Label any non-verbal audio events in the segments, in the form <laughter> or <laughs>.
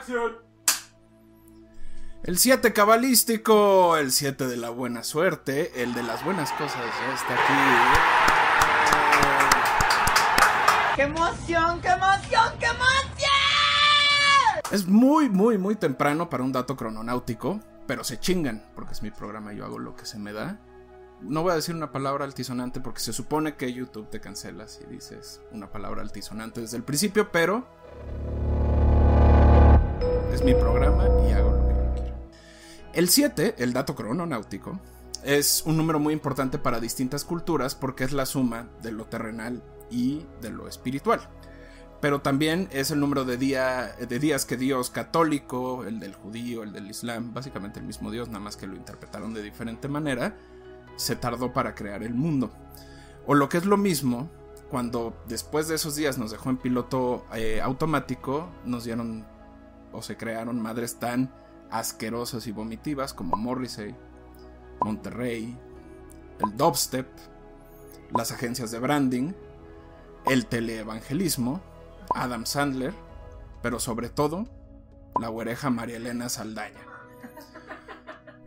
Acción. El 7 cabalístico, el 7 de la buena suerte, el de las buenas cosas, ya está aquí. ¡Qué emoción, qué emoción, qué emoción! Es muy, muy, muy temprano para un dato crononáutico, pero se chingan, porque es mi programa, yo hago lo que se me da. No voy a decir una palabra altisonante porque se supone que YouTube te cancela si dices una palabra altisonante desde el principio, pero es mi programa y hago lo que yo quiero. El 7, el dato crononáutico, es un número muy importante para distintas culturas porque es la suma de lo terrenal y de lo espiritual. Pero también es el número de, día, de días que Dios católico, el del judío, el del islam, básicamente el mismo Dios, nada más que lo interpretaron de diferente manera, se tardó para crear el mundo. O lo que es lo mismo, cuando después de esos días nos dejó en piloto eh, automático, nos dieron o se crearon madres tan asquerosas y vomitivas como Morrissey, Monterrey, el dubstep, las agencias de branding, el teleevangelismo, Adam Sandler, pero sobre todo la huereja María Elena Saldaña.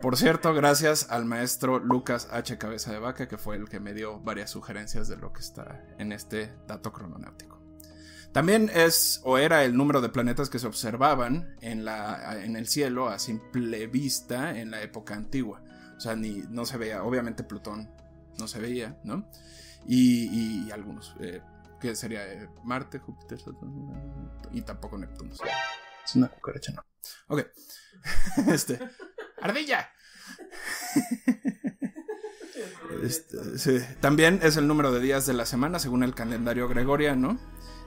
Por cierto, gracias al maestro Lucas H. Cabeza de Vaca, que fue el que me dio varias sugerencias de lo que está en este dato crononáutico. También es o era el número de planetas que se observaban en, la, en el cielo a simple vista en la época antigua. O sea, ni, no se veía, obviamente Plutón no se veía, ¿no? Y, y algunos, eh, que sería eh, Marte, Júpiter, Saturno, y tampoco Neptuno. Es una cucaracha, no. Ok. <laughs> este. ¡Ardilla! <laughs> Este, sí. También es el número de días de la semana según el calendario gregoriano.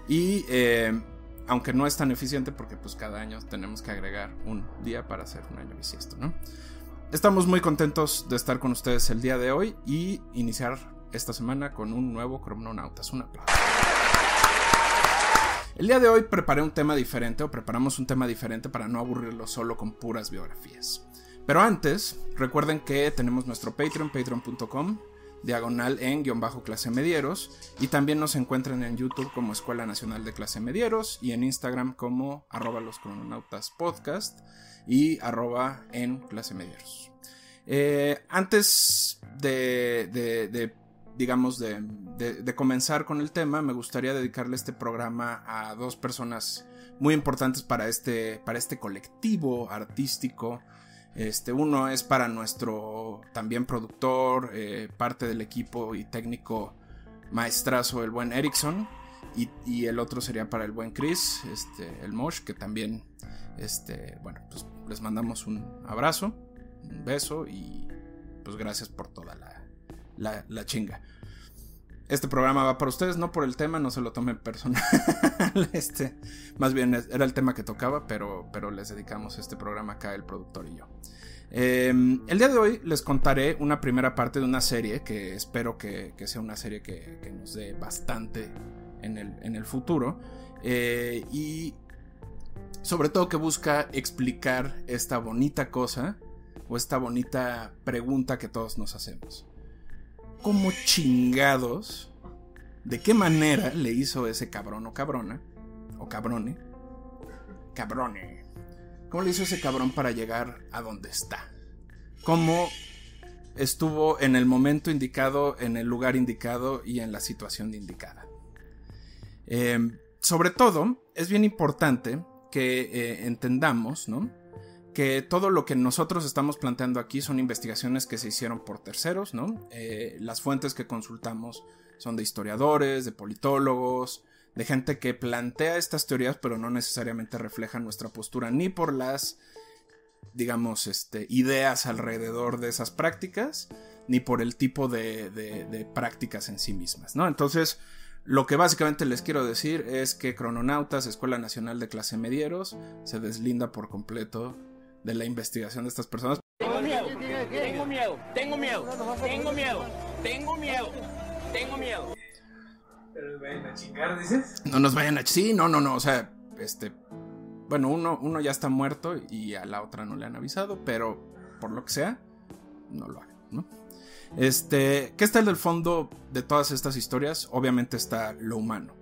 Y eh, aunque no es tan eficiente porque pues cada año tenemos que agregar un día para hacer un año bisiesto, ¿no? Estamos muy contentos de estar con ustedes el día de hoy y iniciar esta semana con un nuevo Crononautas. Un aplauso. El día de hoy preparé un tema diferente o preparamos un tema diferente para no aburrirlo solo con puras biografías. Pero antes, recuerden que tenemos nuestro Patreon, patreon.com, diagonal en guion bajo clase medieros, y también nos encuentran en YouTube como Escuela Nacional de Clase Medieros y en Instagram como arroba los crononautas podcast y arroba en clase medieros. Eh, antes de, digamos, de, de, comenzar con el tema, me gustaría dedicarle este programa a dos personas muy importantes para este, para este colectivo artístico. Este, uno es para nuestro también productor, eh, parte del equipo y técnico maestrazo, el buen Erickson. Y, y, el otro sería para el buen Chris, este, el Mosh, que también, este, bueno, pues les mandamos un abrazo, un beso y pues gracias por toda la, la, la chinga. Este programa va para ustedes, no por el tema, no se lo tomen personal. <laughs> este, más bien era el tema que tocaba, pero, pero les dedicamos este programa acá, el productor y yo. Eh, el día de hoy les contaré una primera parte de una serie que espero que, sea una serie que, que, nos dé bastante en el, en el futuro. Eh, y sobre todo que busca explicar esta bonita cosa o esta bonita pregunta que todos nos hacemos cómo chingados, de qué manera le hizo ese cabrón o cabrona, o cabrone, cabrone, cómo le hizo ese cabrón para llegar a donde está. Cómo estuvo en el momento indicado, en el lugar indicado y en la situación indicada. Em, sobre todo, es bien importante que eh, entendamos, ¿no? Que todo lo que nosotros estamos planteando aquí son investigaciones que se hicieron por terceros, ¿no? Eh, las fuentes que consultamos son de historiadores, de politólogos, de gente que plantea estas teorías, pero no necesariamente reflejan nuestra postura ni por las, digamos, este, ideas alrededor de esas prácticas, ni por el tipo de, de prácticas en sí mismas, ¿no? Entonces, lo que básicamente les quiero decir es que Crononautas, Escuela Nacional de Clase Medieros, se deslinda por completo de la investigación de estas personas. Tengo miedo, tengo miedo, tengo miedo, tengo miedo, tengo miedo, tengo miedo. Pero nos vayan a chingar, dices. No nos vayan a sí, no, no, no, o sea, este bueno, uno, uno ya está muerto y a la otra no le han avisado, pero por lo que sea, no lo hagan, ¿no? Este, ¿qué está en el fondo de todas estas historias? Obviamente está lo humano.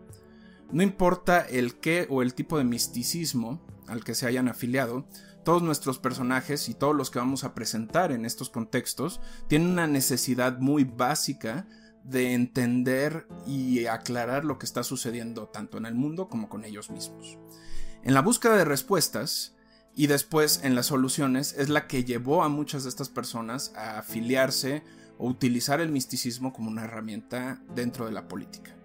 No importa el qué o el tipo de misticismo al que se hayan afiliado, todos nuestros personajes y todos los que vamos a presentar en estos contextos tienen una necesidad muy básica de entender y aclarar lo que está sucediendo tanto en el mundo como con ellos mismos. En la búsqueda de respuestas y después en las soluciones es la que llevó a muchas de estas personas a afiliarse o utilizar el misticismo como una herramienta dentro de la política.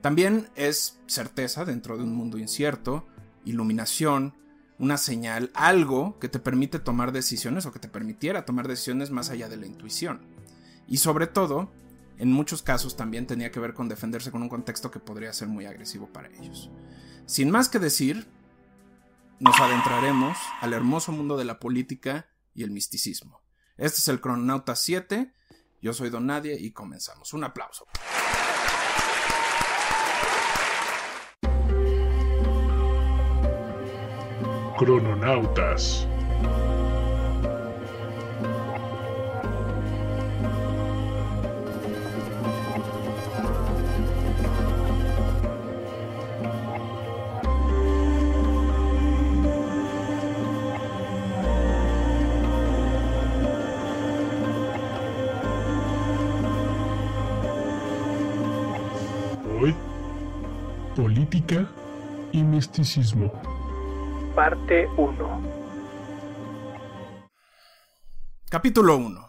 También es certeza dentro de un mundo incierto, iluminación, una señal, algo que te permite tomar decisiones o que te permitiera tomar decisiones más allá de la intuición. Y sobre todo, en muchos casos también tenía que ver con defenderse con un contexto que podría ser muy agresivo para ellos. Sin más que decir, nos adentraremos al hermoso mundo de la política y el misticismo. Este es el Crononauta 7, yo soy Don Nadie y comenzamos. Un aplauso. Crononautas. Política y misticismo. Parte 1. Capítulo 1.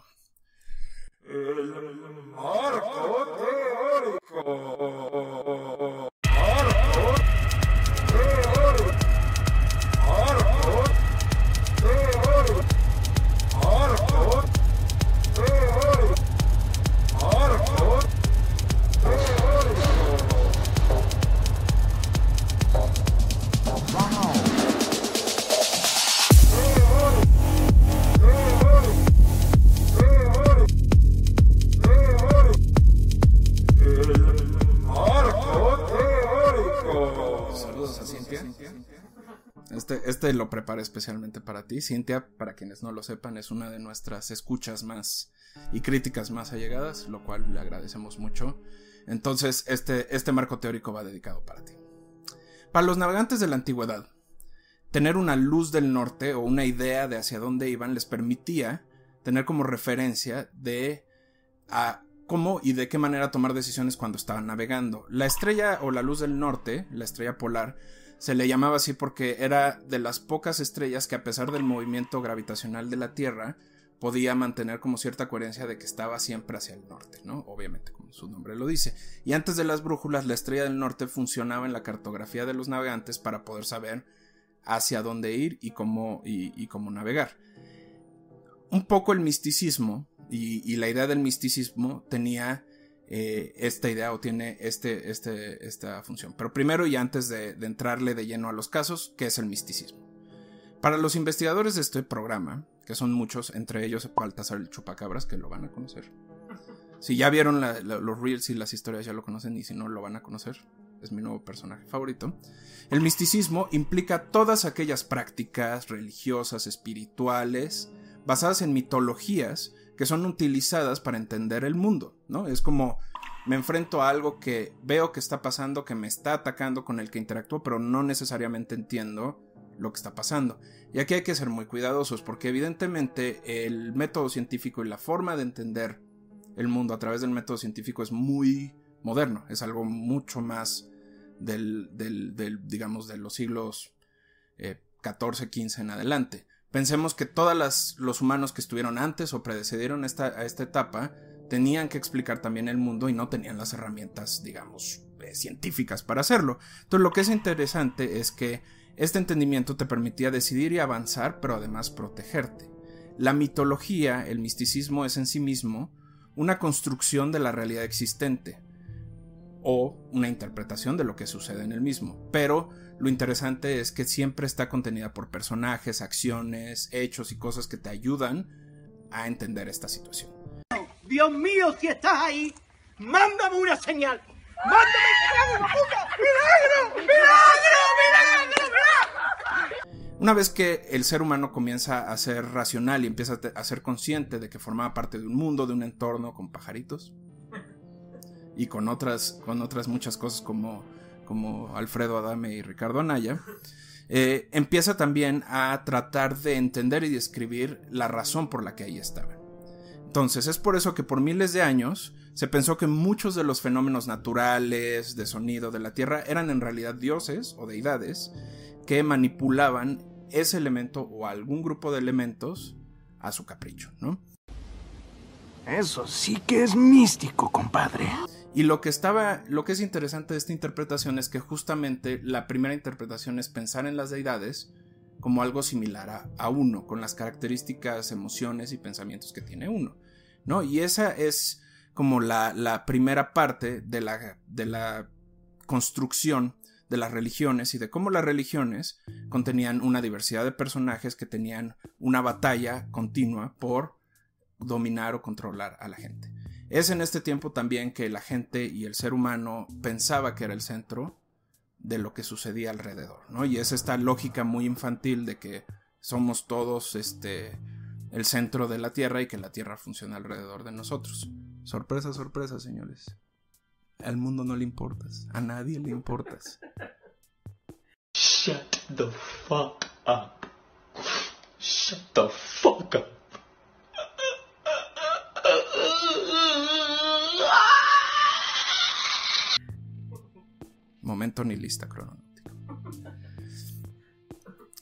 Lo preparé especialmente para ti. Cintia, para quienes no lo sepan, es una de nuestras escuchas más y críticas más allegadas, lo cual le agradecemos mucho. Entonces, este, este marco teórico va dedicado para ti. Para los navegantes de la antigüedad, tener una luz del norte o una idea de hacia dónde iban les permitía tener como referencia de a cómo y de qué manera tomar decisiones cuando estaban navegando. La estrella o la luz del norte, la estrella polar, se le llamaba así porque era de las pocas estrellas que a pesar del movimiento gravitacional de la Tierra podía mantener como cierta coherencia de que estaba siempre hacia el norte, ¿no? Obviamente, como su nombre lo dice. Y antes de las brújulas, la estrella del norte funcionaba en la cartografía de los navegantes para poder saber hacia dónde ir y cómo, y, cómo navegar. Un poco el misticismo y la idea del misticismo tenía eh, esta idea o tiene este, este, esta función. Pero primero y antes de, de entrarle de lleno a los casos, ¿qué es el misticismo? Para los investigadores de este programa, que son muchos, entre ellos Baltasar el Chupacabras, que lo van a conocer. Si ya vieron la, la, los reels y las historias, ya lo conocen, y si no, lo van a conocer. Es mi nuevo personaje favorito. El misticismo implica todas aquellas prácticas religiosas, espirituales, basadas en mitologías que son utilizadas para entender el mundo, ¿no? Es como me enfrento a algo que veo que está pasando, que me está atacando, con el que interactúo, pero no necesariamente entiendo lo que está pasando. Y aquí hay que ser muy cuidadosos porque evidentemente el método científico y la forma de entender el mundo a través del método científico es muy moderno, es algo mucho más del, del, del digamos, de los siglos eh, 14, 15 en adelante. Pensemos que todos los humanos que estuvieron antes o predecedieron esta, a esta etapa tenían que explicar también el mundo y no tenían las herramientas, digamos, eh, científicas para hacerlo. Entonces lo que es interesante es que este entendimiento te permitía decidir y avanzar, pero además protegerte. La mitología, el misticismo es en sí mismo una construcción de la realidad existente o una interpretación de lo que sucede en el mismo, pero lo interesante es que siempre está contenida por personajes, acciones, hechos y cosas que te ayudan a entender esta situación. Dios mío, si estás ahí, mándame una señal. ¡Mándame una puta! ¡Milagro! ¡Milagro! ¡Milagro! ¡Milagro! Una vez que el ser humano comienza a ser racional y empieza a ser consciente de que formaba parte de un mundo, de un entorno con pajaritos y con otras, con otras muchas cosas como como Alfredo Adame y Ricardo Anaya, eh, empieza también a tratar de entender y describir la razón por la que ahí estaban. Entonces, es por eso que por miles de años se pensó que muchos de los fenómenos naturales de sonido de la Tierra eran en realidad dioses o deidades que manipulaban ese elemento o algún grupo de elementos a su capricho, ¿no? Eso sí que es místico, compadre. Y lo que estaba, lo que es interesante de esta interpretación es que justamente la primera interpretación es pensar en las deidades como algo similar a, uno, con las características, emociones y pensamientos que tiene uno, ¿no? Y esa es como la, la primera parte de la, de la construcción de las religiones y de cómo las religiones contenían una diversidad de personajes que tenían una batalla continua por dominar o controlar a la gente. Es en este tiempo también que la gente y el ser humano pensaba que era el centro de lo que sucedía alrededor, ¿no? Y es esta lógica muy infantil de que somos todos este el centro de la Tierra y que la Tierra funciona alrededor de nosotros. Sorpresa, sorpresa, señores. Al mundo no le importas, a nadie le importas. Shut the fuck up. Shut the fuck up. Momento ni lista cronológico.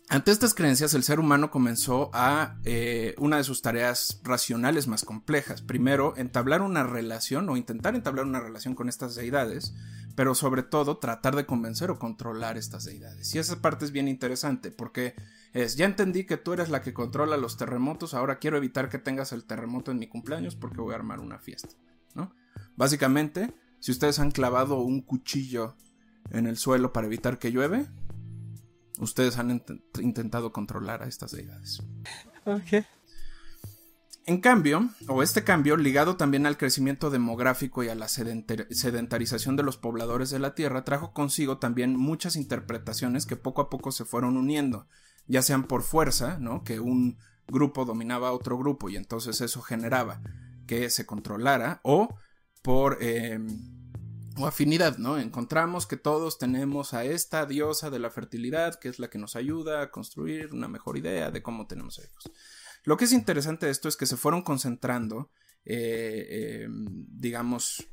Ante estas creencias, el ser humano comenzó a eh, una de sus tareas racionales más complejas. Primero, entablar una relación o intentar entablar una relación con estas deidades, pero sobre todo tratar de convencer o controlar estas deidades. Y esa parte es bien interesante porque es, ya entendí que tú eres la que controla los terremotos, ahora quiero evitar que tengas el terremoto en mi cumpleaños porque voy a armar una fiesta, ¿no? Básicamente, si ustedes han clavado un cuchillo en el suelo para evitar que llueve, ustedes han int intentado controlar a estas deidades. Ok. En cambio, o este cambio, ligado también al crecimiento demográfico y a la sedentar sedentarización de los pobladores de la Tierra, trajo consigo también muchas interpretaciones que poco a poco se fueron uniendo, ya sean por fuerza, ¿no? Que un grupo dominaba a otro grupo y entonces eso generaba que se controlara, o por eh, o afinidad, ¿no? Encontramos que todos tenemos a esta diosa de la fertilidad, que es la que nos ayuda a construir una mejor idea de cómo tenemos hijos. Lo que es interesante de esto es que se fueron concentrando, eh, eh, digamos,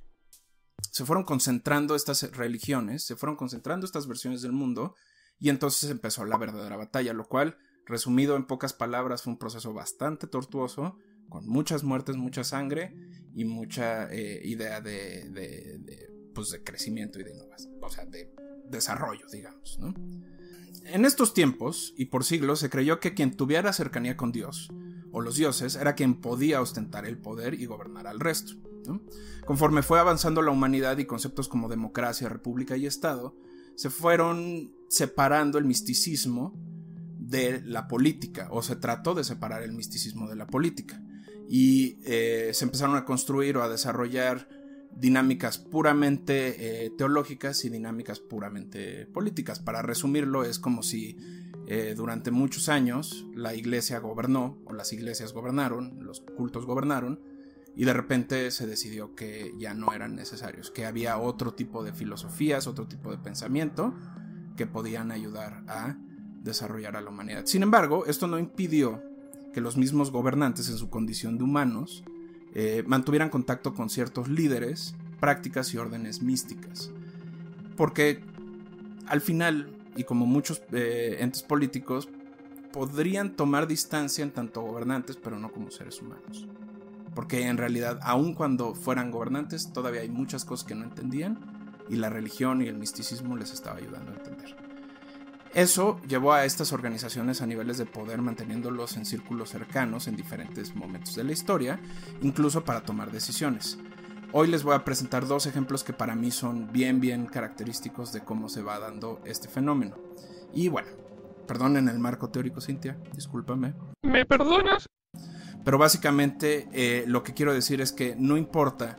se fueron concentrando estas religiones, se fueron concentrando estas versiones del mundo, y entonces empezó la verdadera batalla, lo cual, resumido en pocas palabras, fue un proceso bastante tortuoso, con muchas muertes, mucha sangre y mucha eh, idea de, de, de, pues de crecimiento y de innovación, o sea, de desarrollo, digamos, ¿no? En estos tiempos, y por siglos, se creyó que quien tuviera cercanía con Dios, o los dioses, era quien podía ostentar el poder y gobernar al resto. Conforme fue avanzando la humanidad y conceptos como democracia, república y Estado, se fueron separando el misticismo de la política, o se trató de separar el misticismo de la política, y eh, se empezaron a construir o a desarrollar dinámicas puramente eh, teológicas y dinámicas puramente políticas. Para resumirlo, es como si eh, durante muchos años la iglesia gobernó, o las iglesias gobernaron, los cultos gobernaron, y de repente se decidió que ya no eran necesarios, que había otro tipo de filosofías, otro tipo de pensamiento que podían ayudar a desarrollar a la humanidad. Sin embargo, esto no impidió que los mismos gobernantes en su condición de humanos eh, mantuvieran contacto con ciertos líderes, prácticas y órdenes místicas. Porque al final, y como muchos eh, entes políticos, podrían tomar distancia en tanto gobernantes, pero no como seres humanos. Porque en realidad, aun cuando fueran gobernantes, todavía hay muchas cosas que no entendían y la religión y el misticismo les estaba ayudando a entender. Eso llevó a estas organizaciones a niveles de poder manteniéndolos en círculos cercanos en diferentes momentos de la historia, incluso para tomar decisiones. Hoy les voy a presentar dos ejemplos que para mí son bien bien característicos de cómo se va dando este fenómeno. Y bueno, perdonen el marco teórico, Cintia, discúlpame. ¿Me perdonas? Pero básicamente eh, lo que quiero decir es que no importa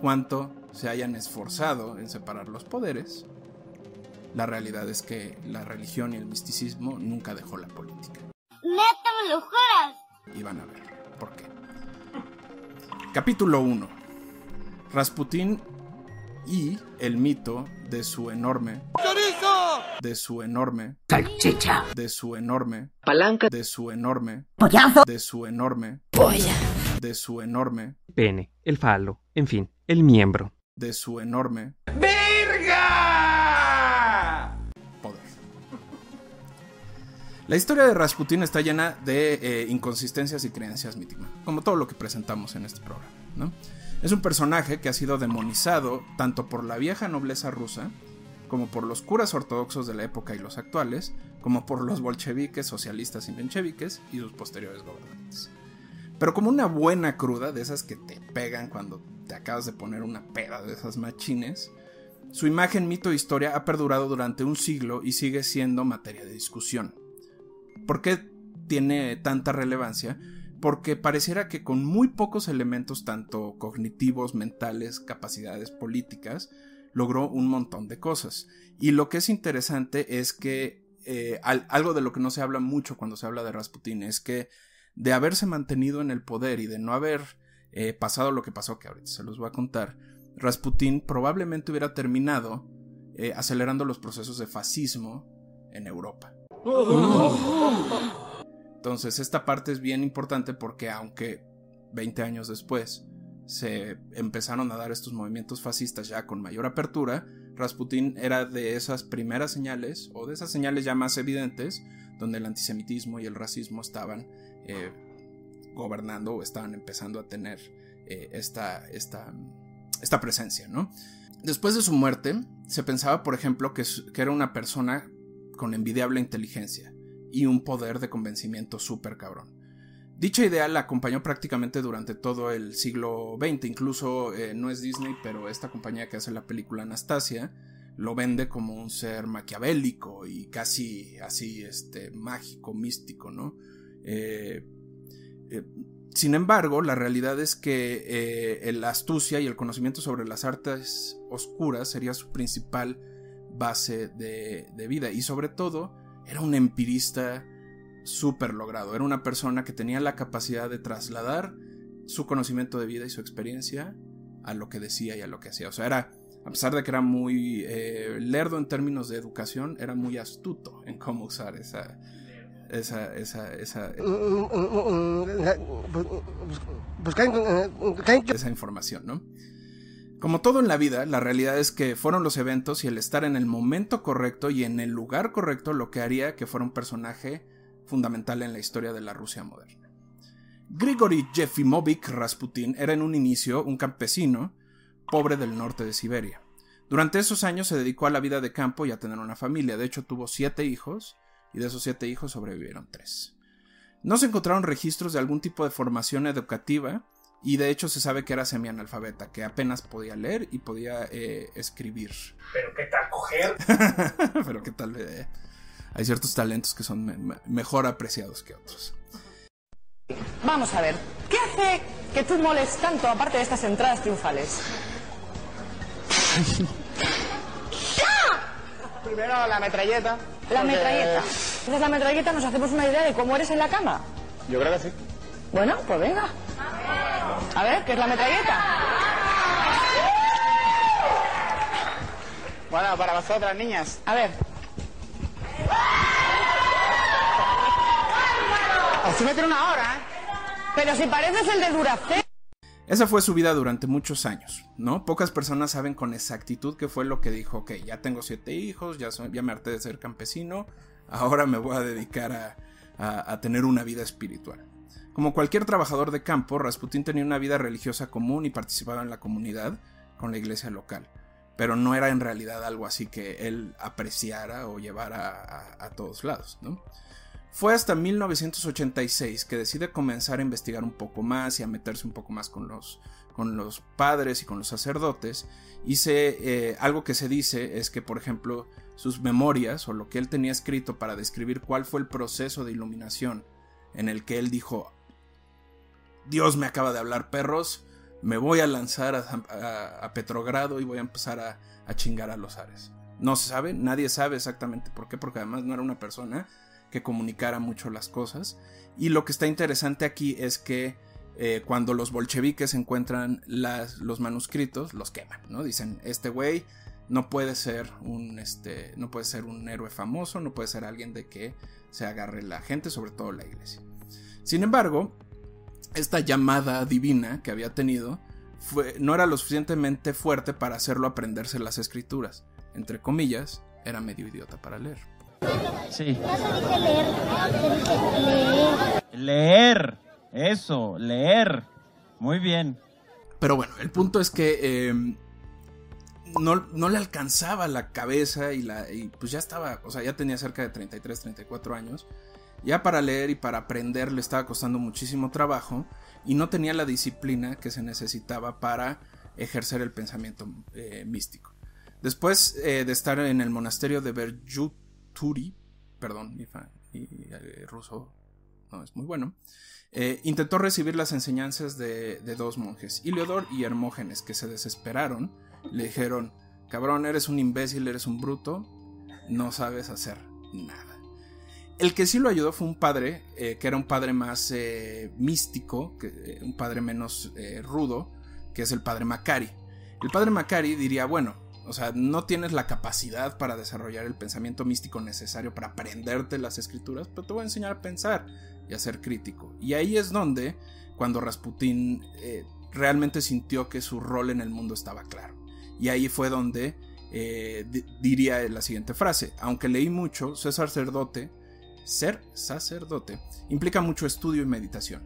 cuánto se hayan esforzado en separar los poderes, la realidad es que la religión y el misticismo nunca dejó la política. ¿Neta me lo juras? Y van a ver por qué. Capítulo 1. Rasputín y el mito de su enorme de su enorme Salchicha. de su enorme Palanca. de su enorme Pollazo. de su enorme Polla. de su enorme Pene, el falo, en fin, el miembro. de su enorme ¡Verga! La historia de Rasputin está llena de eh, inconsistencias y creencias míticas, como todo lo que presentamos en este programa. Es un personaje que ha sido demonizado tanto por la vieja nobleza rusa, como por los curas ortodoxos de la época y los actuales, como por los bolcheviques, socialistas y mencheviques y sus posteriores gobernantes. Pero como una buena cruda, de esas que te pegan cuando te acabas de poner una peda de esas machines, su imagen, mito e historia ha perdurado durante un siglo y sigue siendo materia de discusión. ¿Por qué tiene tanta relevancia? Porque pareciera que con muy pocos elementos, tanto cognitivos, mentales, capacidades políticas, logró un montón de cosas. Y lo que es interesante es que eh, al- algo de lo que no se habla mucho cuando se habla de Rasputin es que de haberse mantenido en el poder y de no haber eh, pasado lo que pasó, que ahorita se los voy a contar, Rasputin probablemente hubiera terminado eh, acelerando los procesos de fascismo en Europa. Entonces, esta parte es bien importante porque aunque 20 años después se empezaron a dar estos movimientos fascistas ya con mayor apertura, Rasputin era de esas primeras señales, o de esas señales ya más evidentes, donde el antisemitismo y el racismo estaban eh, gobernando o estaban empezando a tener eh, esta, esta, esta presencia, ¿no? Después de su muerte, se pensaba, por ejemplo, que, que era una persona con envidiable inteligencia y un poder de convencimiento súper cabrón. Dicha idea la acompañó prácticamente durante todo el siglo XX, incluso eh, no es Disney, pero esta compañía que hace la película Anastasia lo vende como un ser maquiavélico y casi así este, mágico, místico, ¿no? Eh, eh, sin embargo, la realidad es que eh, la astucia y el conocimiento sobre las artes oscuras sería su principal base de, de vida y sobre todo era un empirista súper logrado, era una persona que tenía la capacidad de trasladar su conocimiento de vida y su experiencia a lo que decía y a lo que hacía, o sea, era, a pesar de que era muy eh, lerdo en términos de educación, era muy astuto en cómo usar esa, esa, esa, esa, esa información, ¿no? Como todo en la vida, la realidad es que fueron los eventos y el estar en el momento correcto y en el lugar correcto lo que haría que fuera un personaje fundamental en la historia de la Rusia moderna. Grigory Yefimovic Rasputin era en un inicio un campesino pobre del norte de Siberia. Durante esos años se dedicó a la vida de campo y a tener una familia. De hecho, tuvo siete hijos y de esos siete hijos sobrevivieron tres. No se encontraron registros de algún tipo de formación educativa y de hecho se sabe que era semianalfabeta, que apenas podía leer y podía eh, escribir. Pero qué tal coger. <laughs> Pero qué tal... eh, hay ciertos talentos que son me- me- mejor apreciados que otros. Vamos a ver, ¿qué hace que tú moles tanto aparte de estas entradas triunfales? <laughs> Primero la metralleta. La porque- metralleta. Entonces la metralleta nos hacemos una idea de cómo eres en la cama. Yo creo que sí. Bueno, pues venga. A ver, ¿qué es la metralleta? Bueno, para vosotras, niñas. A ver. Así me tiene una hora, ¿eh? Pero si pareces el de Duracell. Esa fue su vida durante muchos años, ¿no? Pocas personas saben con exactitud qué fue lo que dijo, ok, ya tengo siete hijos, ya, soy- ya me harté de ser campesino, ahora me voy a dedicar a, a- a tener una vida espiritual. Como cualquier trabajador de campo, Rasputín tenía una vida religiosa común y participaba en la comunidad con la iglesia local, pero no era en realidad algo así que él apreciara o llevara a, todos lados, ¿no? Fue hasta 1986 que decide comenzar a investigar un poco más y a meterse un poco más con los, con los padres y con los sacerdotes. Y eh, algo que se dice es que, por ejemplo, sus memorias o lo que él tenía escrito para describir cuál fue el proceso de iluminación en el que él dijo, Dios me acaba de hablar perros, me voy a lanzar a, Petrogrado y voy a empezar a, chingar a los ares. No se sabe, nadie sabe exactamente por qué, porque además no era una persona que comunicara mucho las cosas. Y lo que está interesante aquí es que eh, cuando los bolcheviques encuentran los manuscritos, los queman, ¿no? Dicen, este güey no puede ser un este no puede ser un héroe famoso, no puede ser alguien de que se agarre la gente, sobre todo la iglesia. Sin embargo, esta llamada divina que había tenido fue, no era lo suficientemente fuerte para hacerlo aprenderse las escrituras. Entre comillas, era medio idiota para leer. Sí. Leer. Eso, leer. Muy bien. Pero bueno, el punto es que em, no, le alcanzaba la cabeza y, la, y pues ya estaba, o sea, ya tenía cerca de 33, 34 años. Ya para leer y para aprender le estaba costando muchísimo trabajo y no tenía la disciplina que se necesitaba para ejercer el pensamiento eh, místico. Después eh, de estar en el monasterio de Verjuturi, perdón, mi, eh, ruso no es muy bueno, intentó recibir las enseñanzas de, de dos monjes, Iliodor y Hermógenes, que se desesperaron le dijeron, cabrón, eres un imbécil, eres un bruto, no sabes hacer nada. El que sí lo ayudó fue un padre, eh, que era un padre más eh, místico, eh, un padre menos rudo, que es el padre Macari. El padre Macari diría, bueno, o sea, no tienes la capacidad para desarrollar el pensamiento místico necesario para aprenderte las escrituras, pero te voy a enseñar a pensar y a ser crítico. Y ahí es donde, cuando Rasputín realmente sintió que su rol en el mundo estaba claro. Y ahí fue donde diría la siguiente frase. Aunque leí mucho, ser sacerdote, ser sacerdote, implica mucho estudio y meditación.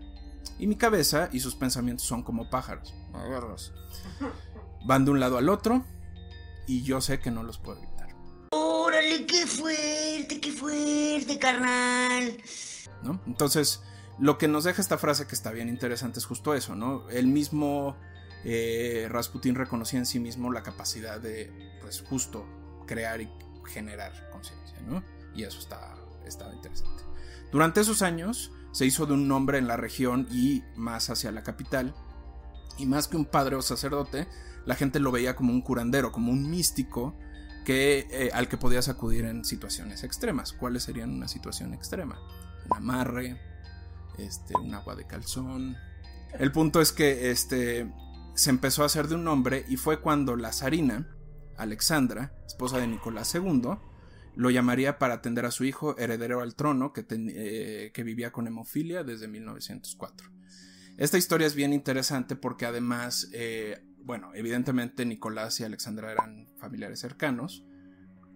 Y mi cabeza y sus pensamientos son como pájaros. Van de un lado al otro y yo sé que no los puedo evitar. Órale, qué fuerte, qué fuerte, carnal. ¿No? Entonces, lo que nos deja esta frase que está bien interesante es justo eso, ¿no? El mismo eh, Rasputin reconocía en sí mismo la capacidad de, pues justo, crear y generar conciencia, ¿no? Y eso estaba, estaba interesante. Durante esos años se hizo de un nombre en la región y más hacia la capital, y más que un padre o sacerdote, la gente lo veía como un curandero, como un místico que, eh, al que podías acudir en situaciones extremas. ¿Cuáles serían una situación extrema? Un amarre, este, un agua de calzón. El punto es que este, se empezó a hacer de un nombre y fue cuando la zarina, Alexandra, esposa de Nicolás II, lo llamaría para atender a su hijo heredero al trono que, eh, que vivía con hemofilia desde 1904. Esta historia es bien interesante porque además, eh, bueno, evidentemente Nicolás y Alexandra eran familiares cercanos,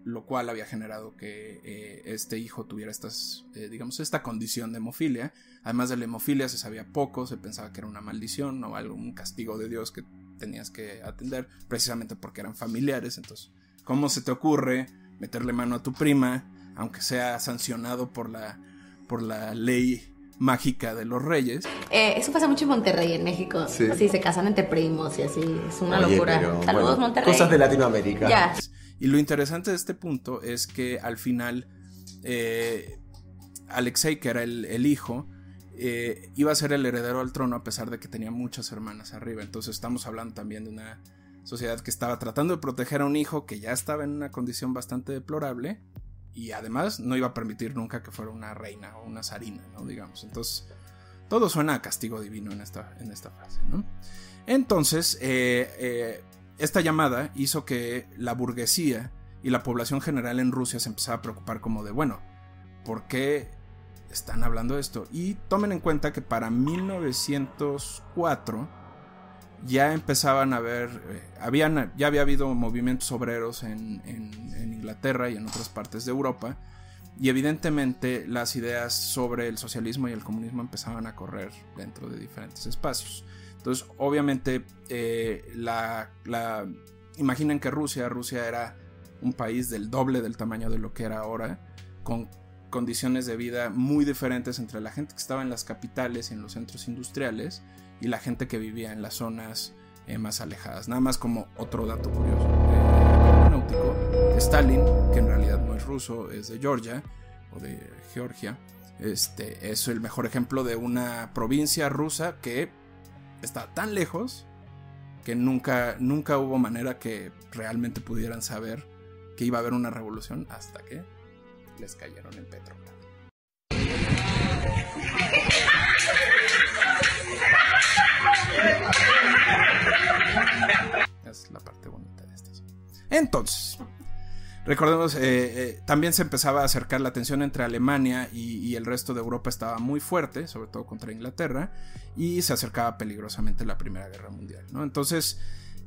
lo cual había generado que eh, este hijo tuviera estas, digamos, esta condición de hemofilia. Además de la hemofilia se sabía poco, se pensaba que era una maldición o algo, un castigo de Dios que tenías que atender, precisamente porque eran familiares. Entonces, ¿cómo se te ocurre meterle mano a tu prima, aunque sea sancionado por la, por la ley mágica de los reyes. Eh, eso pasa mucho en Monterrey, en México. Sí. se casan entre primos y así. Es una locura. Saludos, Monterrey. Cosas de Latinoamérica. Ya. Y lo interesante de este punto es que al final eh, Alexei, que era el, hijo, eh, iba a ser el heredero al trono a pesar de que tenía muchas hermanas arriba. Entonces estamos hablando también de una sociedad que estaba tratando de proteger a un hijo que ya estaba en una condición bastante deplorable y además no iba a permitir nunca que fuera una reina o una zarina, ¿no? Digamos. Entonces todo suena a castigo divino en esta, en esta ¿no? Entonces, eh, esta llamada hizo que la burguesía y la población general en Rusia se empezara a preocupar como de, bueno, ¿por qué están hablando de esto? Y tomen en cuenta que para 1904 ya empezaban a haber, eh, habían, ya había habido movimientos obreros en, en Inglaterra y en otras partes de Europa, y evidentemente las ideas sobre el socialismo y el comunismo empezaban a correr dentro de diferentes espacios. Entonces, obviamente, eh, la, imaginen que Rusia, Rusia era un país del doble del tamaño de lo que era ahora, con condiciones de vida muy diferentes entre la gente que estaba en las capitales y en los centros industriales y la gente que vivía en las zonas eh, más alejadas. Nada más como otro dato curioso. Eh, Stalin, que en realidad no es ruso, es de Georgia o de Georgia, este, es el mejor ejemplo de una provincia rusa que está tan lejos que nunca, nunca hubo manera que realmente pudieran saber que iba a haber una revolución hasta que les cayeron en Petrogrado. Recordemos, eh, eh, también se empezaba a acercar la tensión entre Alemania y, y, el resto de Europa estaba muy fuerte, sobre todo contra Inglaterra, y se acercaba peligrosamente la Primera Guerra Mundial. ¿no? Entonces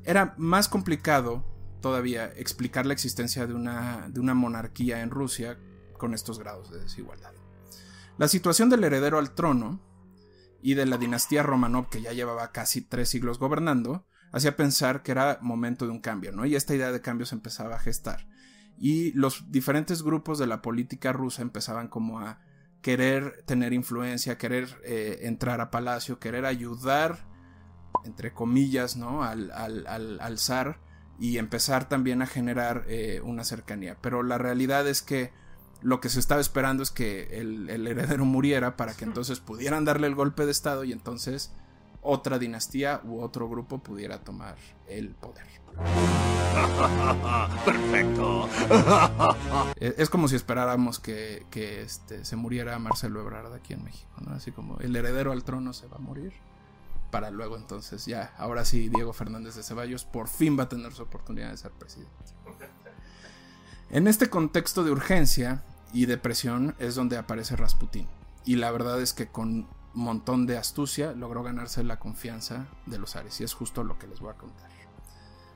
era más complicado todavía explicar la existencia de una, de una monarquía en Rusia con estos grados de desigualdad. La situación del heredero al trono y de la dinastía Romanov, que ya llevaba casi tres siglos gobernando, hacía pensar que era momento de un cambio, ¿no? Y esta idea de cambio se empezaba a gestar. Y los diferentes grupos de la política rusa empezaban como a querer tener influencia, querer eh, entrar a palacio, querer ayudar, entre comillas, ¿no? Al, al, al, al zar y empezar también a generar eh, una cercanía. Pero la realidad es que lo que se estaba esperando es que el, el, heredero muriera para que entonces pudieran darle el golpe de estado y entonces otra dinastía u otro grupo pudiera tomar el poder. <laughs> Perfecto. es como si esperáramos que, que este, se muriera Marcelo Ebrard aquí en México, ¿no? Así como el heredero al trono se va a morir para luego entonces ya, ahora sí Diego Fernández de Ceballos por fin va a tener su oportunidad de ser presidente. En este contexto de urgencia y de presión es donde aparece Rasputín. Y la verdad es que con montón de astucia logró ganarse la confianza de los Ares. Y es justo lo que les voy a contar.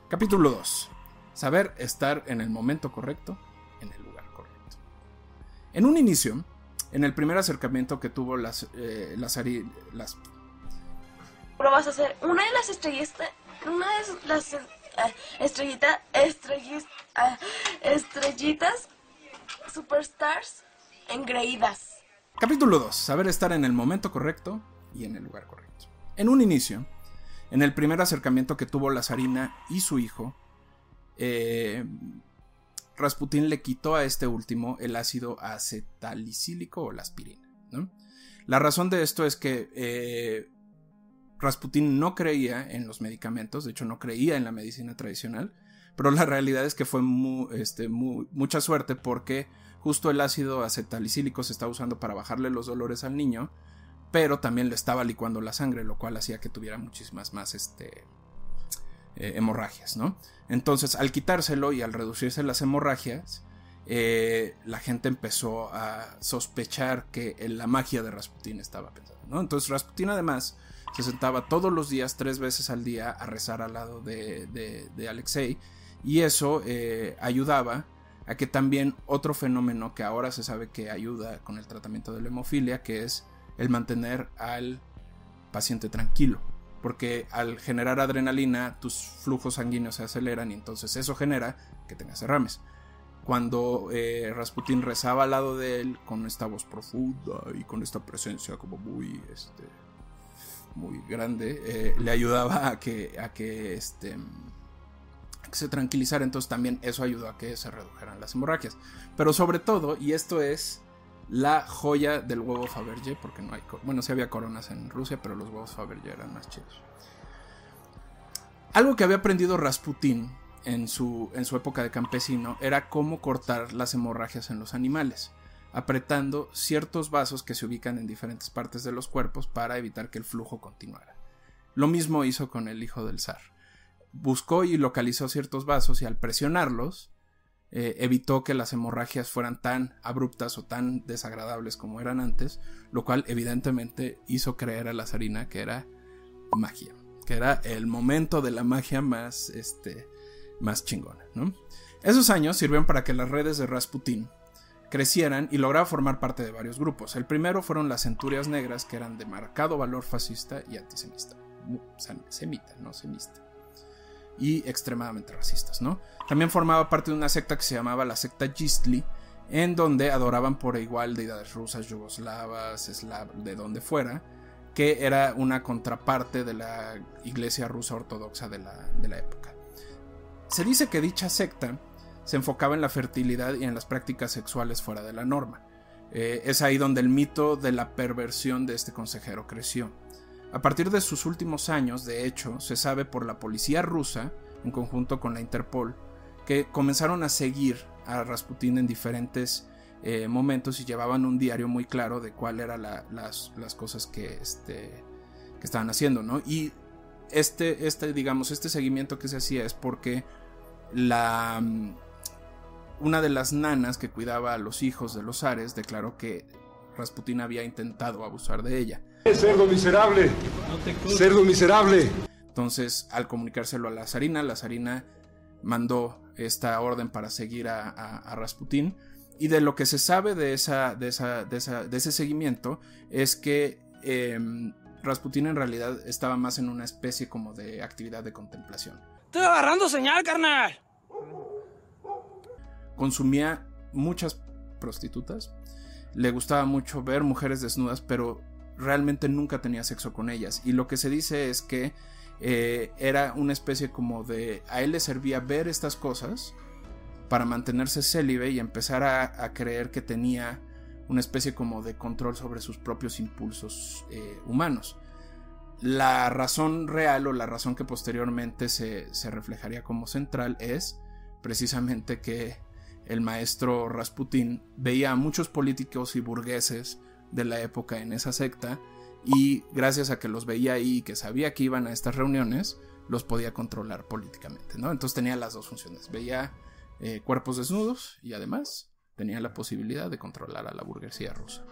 Capítulo 2. Saber estar en el momento correcto, en el lugar correcto. En un inicio, en el primer acercamiento que tuvo las, eh, las, las pero vas a hacer una de las estrellitas, una de las uh, estrellitas, estrellitas, uh, estrellitas, superstars engreídas. Capítulo 2. Saber estar en el momento correcto y en el lugar correcto. En un inicio, en el primer acercamiento que tuvo la zarina y su hijo, eh, Rasputín le quitó a este último el ácido acetalicílico o la aspirina. La razón de esto es que eh, Rasputin no creía en los medicamentos, de hecho no creía en la medicina tradicional, pero la realidad es que fue este, mucha suerte porque justo el ácido acetalicílico se estaba usando para bajarle los dolores al niño, pero también le estaba licuando la sangre, lo cual hacía que tuviera muchísimas más este, eh, hemorragias, ¿no? Entonces, al quitárselo y al reducirse las hemorragias, eh, la gente empezó a sospechar que la magia de Rasputin estaba pensando, ¿no? Entonces, Rasputin además se sentaba todos los días, tres veces al día, a rezar al lado de, de, Alexei. Y eso eh, ayudaba a que también otro fenómeno que ahora se sabe que ayuda con el tratamiento de la hemofilia, que es el mantener al paciente tranquilo. Porque al generar adrenalina, tus flujos sanguíneos se aceleran y entonces eso genera que tengas derrames. Cuando eh, Rasputin rezaba al lado de él con esta voz profunda y con esta presencia como muy este, muy grande, eh, le ayudaba a que, a que, este, se tranquilizara. Entonces también eso ayudó a que se redujeran las hemorragias. Pero sobre todo, y esto es la joya del huevo Fabergé, porque no hay, bueno, sí había coronas en Rusia, pero los huevos Fabergé eran más chidos. Algo que había aprendido Rasputin en su, en su época de campesino era cómo cortar las hemorragias en los animales apretando ciertos vasos que se ubican en diferentes partes de los cuerpos para evitar que el flujo continuara. Lo mismo hizo con el hijo del zar. Buscó y localizó ciertos vasos y al presionarlos eh, evitó que las hemorragias fueran tan abruptas o tan desagradables como eran antes, lo cual evidentemente hizo creer a la zarina que era magia, que era el momento de la magia más, este, más chingona. Esos años sirvieron para que las redes de Rasputin crecieran y lograba formar parte de varios grupos. El primero fueron las centurias negras, que eran de marcado valor fascista y antisemita. Semita, no semista. Y extremadamente racistas, ¿no? También formaba parte de una secta que se llamaba la secta Gistli, en donde adoraban por igual deidades rusas, yugoslavas, de donde fuera, que era una contraparte de la iglesia rusa ortodoxa de la, de la época. Se dice que dicha secta se enfocaba en la fertilidad y en las prácticas sexuales fuera de la norma. Eh, es ahí donde el mito de la perversión de este consejero creció. A partir de sus últimos años, de hecho, se sabe por la policía rusa, en conjunto con la Interpol, que comenzaron a seguir a Rasputin en diferentes eh, momentos y llevaban un diario muy claro de cuáles eran las, cosas que, este, que estaban haciendo, ¿no? Y este, este, digamos, este seguimiento que se hacía es porque la una de las nanas que cuidaba a los hijos de los zares declaró que Rasputin había intentado abusar de ella. ¡Cerdo miserable! ¡Cerdo miserable! Entonces, al comunicárselo a la zarina, la zarina mandó esta orden para seguir a, a, a Rasputin. Y de lo que se sabe de, esa, de, esa, de, esa, de ese seguimiento es que eh, Rasputin en realidad estaba más en una especie como de actividad de contemplación. Estoy agarrando señal, carnal. Consumía muchas prostitutas, le gustaba mucho ver mujeres desnudas, pero realmente nunca tenía sexo con ellas. Y lo que se dice es que eh, era una especie como de... A él le servía ver estas cosas para mantenerse célibe y empezar a, creer que tenía una especie como de control sobre sus propios impulsos eh, humanos. La razón real o la razón que posteriormente se, se, reflejaría como central es precisamente que el maestro Rasputín veía a muchos políticos y burgueses de la época en esa secta y gracias a que los veía ahí y que sabía que iban a estas reuniones, los podía controlar políticamente, ¿no? Entonces tenía las dos funciones, veía eh, cuerpos desnudos y además tenía la posibilidad de controlar a la burguesía rusa.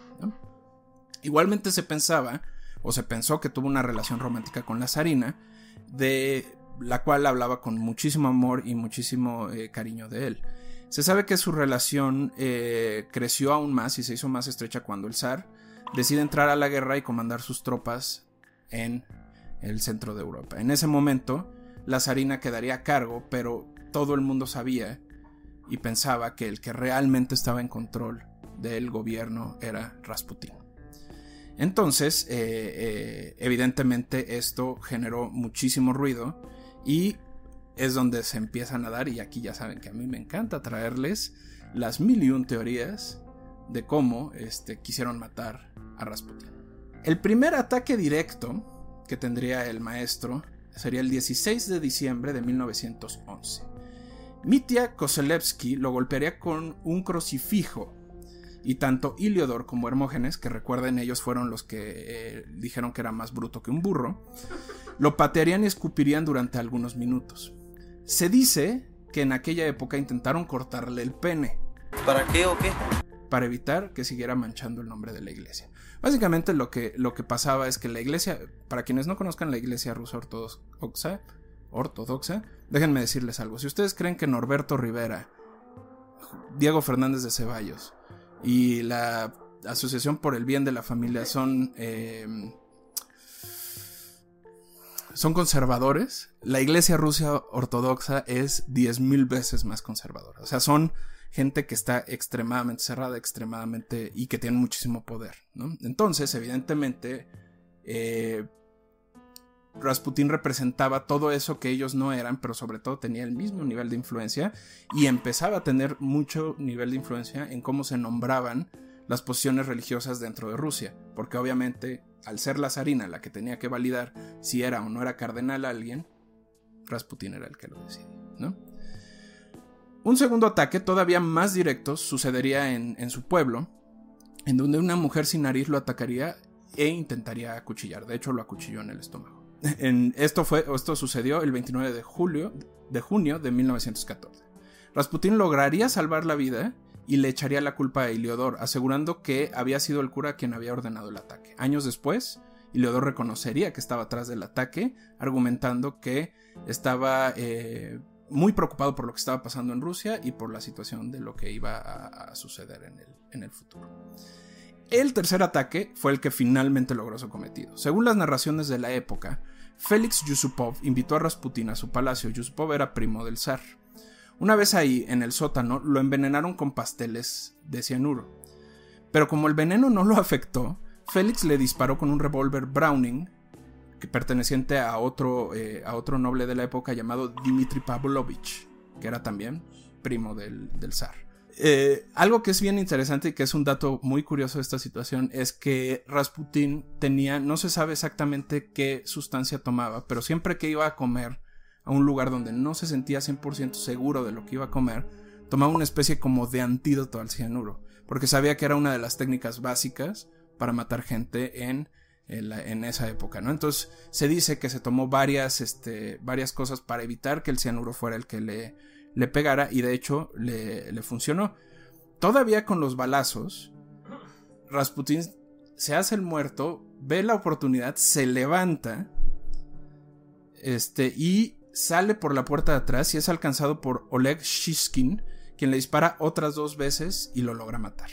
Igualmente se pensaba, o se pensó que tuvo una relación romántica con la zarina, de la cual hablaba con muchísimo amor y muchísimo eh, cariño de él. Se sabe que su relación eh, creció aún más y se hizo más estrecha cuando el zar decide entrar a la guerra y comandar sus tropas en el centro de Europa. En ese momento, la zarina quedaría a cargo, pero todo el mundo sabía y pensaba que el que realmente estaba en control del gobierno era Rasputin. Entonces, eh, eh, evidentemente esto generó muchísimo ruido y es donde se empiezan a dar, y aquí ya saben que a mí me encanta traerles las mil y un teorías de cómo este, quisieron matar a Rasputin. El primer ataque directo que tendría el maestro sería el 16 de diciembre de 1911. Mitya Koselevsky lo golpearía con un crucifijo y tanto Iliodor como Hermógenes, que recuerden ellos fueron los que eh, dijeron que era más bruto que un burro, lo patearían y escupirían durante algunos minutos. Se dice que en aquella época intentaron cortarle el pene. ¿Para qué o qué? Para evitar que siguiera manchando el nombre de la iglesia. Básicamente lo que, lo que pasaba es que la iglesia, para quienes no conozcan la iglesia rusa ortodoxa, ortodoxa, déjenme decirles algo. Si ustedes creen que Norberto Rivera, Diego Fernández de Ceballos y la Asociación por el Bien de la Familia son, eh, son conservadores, la iglesia rusa ortodoxa es 10.000 veces más conservadora. O sea, son gente que está extremadamente cerrada, extremadamente y que tiene muchísimo poder. Entonces, evidentemente, eh, Rasputin representaba todo eso que ellos no eran, pero sobre todo tenía el mismo nivel de influencia y empezaba a tener mucho nivel de influencia en cómo se nombraban las posiciones religiosas dentro de Rusia, porque obviamente al ser la zarina la que tenía que validar si era o no era cardenal alguien, Rasputin era el que lo decidía, ¿no? Un segundo ataque, todavía más directo, sucedería en, su pueblo, en donde una mujer sin nariz lo atacaría e intentaría acuchillar. De hecho, lo acuchilló en el estómago. <laughs> En, esto, fue, esto sucedió el 29 de, julio, de junio de 1914. Rasputin lograría salvar la vida y le echaría la culpa a Iliodor, asegurando que había sido el cura quien había ordenado el ataque. Años después, Iliodor reconocería que estaba atrás del ataque, argumentando que estaba eh, muy preocupado por lo que estaba pasando en Rusia y por la situación de lo que iba a, a suceder en el, en el futuro. El tercer ataque fue el que finalmente logró su cometido. Según las narraciones de la época, Félix Yusupov invitó a Rasputin a su palacio. Yusupov era primo del zar. Una vez ahí, en el sótano, lo envenenaron con pasteles de cianuro. Pero como el veneno no lo afectó, Félix le disparó con un revólver Browning, que perteneciente a otro, eh, a otro noble de la época llamado Dmitry Pavlovich, que era también primo del, del zar. Eh, algo que es bien interesante y que es un dato muy curioso de esta situación es que Rasputin tenía, no se sabe exactamente qué sustancia tomaba, pero siempre que iba a comer a un lugar donde no se sentía 100% seguro de lo que iba a comer, tomaba una especie como de antídoto al cianuro, porque sabía que era una de las técnicas básicas para matar gente en, en, la, esa época, ¿no? Entonces se dice que se tomó varias, este, varias cosas para evitar que el cianuro fuera el que le le pegara y de hecho le, le funcionó. Todavía con los balazos, Rasputin se hace el muerto, ve la oportunidad, se levanta este, y sale por la puerta de atrás y es alcanzado por Oleg Shishkin, quien le dispara otras dos veces y lo logra matar.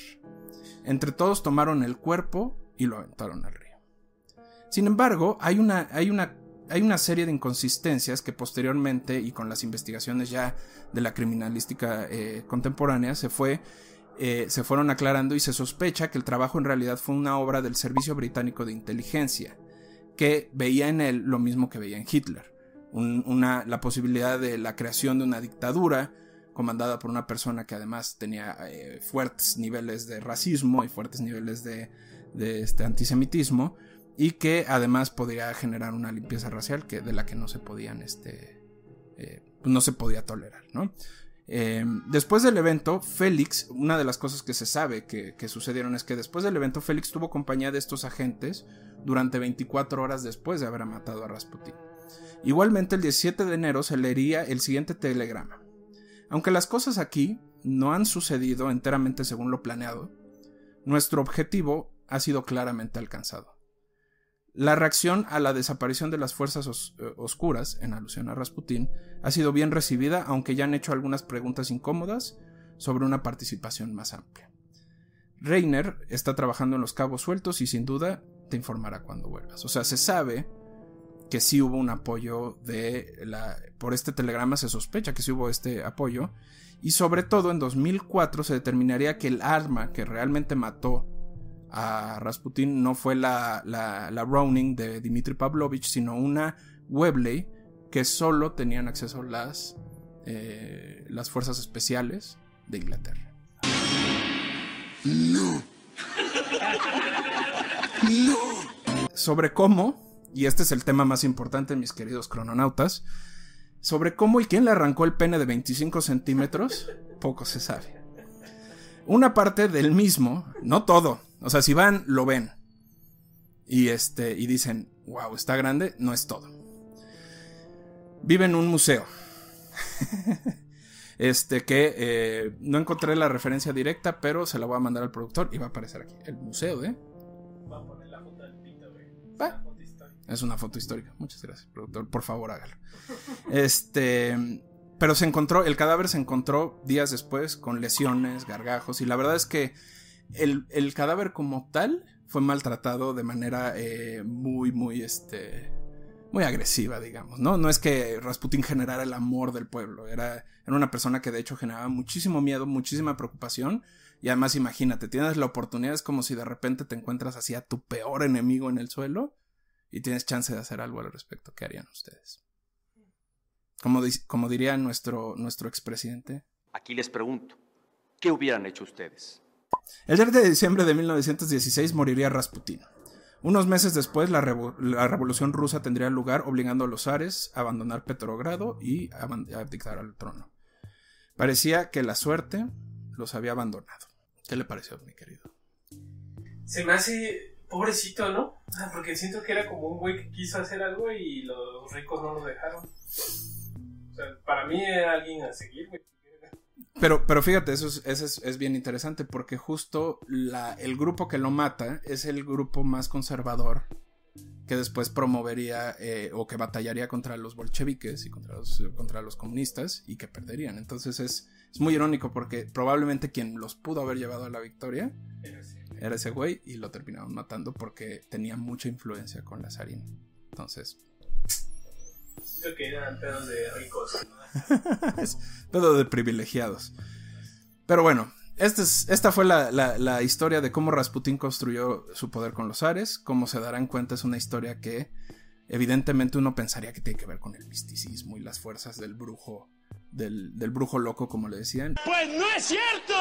Entre todos tomaron el cuerpo y lo aventaron al río. Sin embargo, hay una, hay una, hay una serie de inconsistencias que posteriormente y con las investigaciones ya de la criminalística eh, contemporánea se fue eh, se fueron aclarando y se sospecha que el trabajo en realidad fue una obra del Servicio Británico de Inteligencia, que veía en él lo mismo que veía en Hitler, la posibilidad de la creación de una dictadura comandada por una persona que además tenía eh, fuertes niveles de racismo y fuertes niveles de, este antisemitismo y que además podría generar una limpieza racial que de la que no se podían este eh, no se podía tolerar no Em, después del evento, Félix, una de las cosas que se sabe que, sucedieron es que después del evento, Félix tuvo compañía de estos agentes durante 24 horas después de haber matado a Rasputin. Igualmente, el 17 de enero se leería el siguiente telegrama. Aunque las cosas aquí no han sucedido enteramente según lo planeado, nuestro objetivo ha sido claramente alcanzado. La reacción a la desaparición de las fuerzas eh, oscuras, en alusión a Rasputin, ha sido bien recibida, aunque ya han hecho algunas preguntas incómodas sobre una participación más amplia. Reiner está trabajando en los cabos sueltos y sin duda te informará cuando vuelvas. O sea, se sabe que sí hubo un apoyo de la... Por este telegrama se sospecha que sí hubo este apoyo. Y sobre todo en 2004 se determinaría que el arma que realmente mató a Rasputin no fue la, la, Browning de Dmitry Pavlovich, sino una Webley que solo tenían acceso las, eh, las fuerzas especiales de Inglaterra. No. No. Sobre cómo, y este es el tema más importante, mis queridos crononautas, sobre cómo y quién le arrancó el pene de 25 centímetros, <laughs> poco se sabe. Una parte del mismo, no todo, o sea, si van, lo ven. Y este. Y dicen, wow, está grande, no es todo. Vive en un museo. <laughs> este que eh, no encontré la referencia directa, pero se la voy a mandar al productor y va a aparecer aquí. El museo ¿eh? Es una foto histórica. Muchas gracias, productor. Por favor, hágalo. este. Pero se encontró, el cadáver se encontró días después con lesiones, gargajos, y la verdad es que el, cadáver como tal fue maltratado de manera eh, muy, muy, este, muy agresiva, digamos, ¿no? No es que Rasputin generara el amor del pueblo, era, era una persona que de hecho generaba muchísimo miedo, muchísima preocupación, y además imagínate, tienes la oportunidad, es como si de repente te encuentras así a tu peor enemigo en el suelo y tienes chance de hacer algo al respecto, ¿qué harían ustedes? Como, como diría nuestro, nuestro expresidente. Aquí les pregunto, ¿qué hubieran hecho ustedes? El 10 de diciembre de 1916 moriría Rasputin. Unos meses después, la, revolución rusa tendría lugar, obligando a los zares a abandonar Petrogrado y a abdicar al trono. Parecía que la suerte los había abandonado. ¿Qué le pareció, mi querido? Se me hace pobrecito, ¿no? Ah, porque siento que era como un güey que quiso hacer algo y los ricos no lo dejaron. O sea, para mí era alguien a seguir, güey. Pero, pero fíjate, eso es, es, bien interesante porque justo la, el grupo que lo mata es el grupo más conservador que después promovería eh, o que batallaría contra los bolcheviques y contra los, contra los comunistas y que perderían. Entonces es, es muy irónico porque probablemente quien los pudo haber llevado a la victoria era ese güey y lo terminaron matando porque tenía mucha influencia con la zarina. Entonces, Creo que eran pedos de ricos. <laughs> pedo de privilegiados. Pero bueno, esta, es, esta fue la, la, historia de cómo Rasputin construyó su poder con los Ares. Como se darán cuenta, es una historia que evidentemente uno pensaría que tiene que ver con el misticismo y las fuerzas del brujo. Del, del brujo loco, como le decían. ¡Pues no es cierto!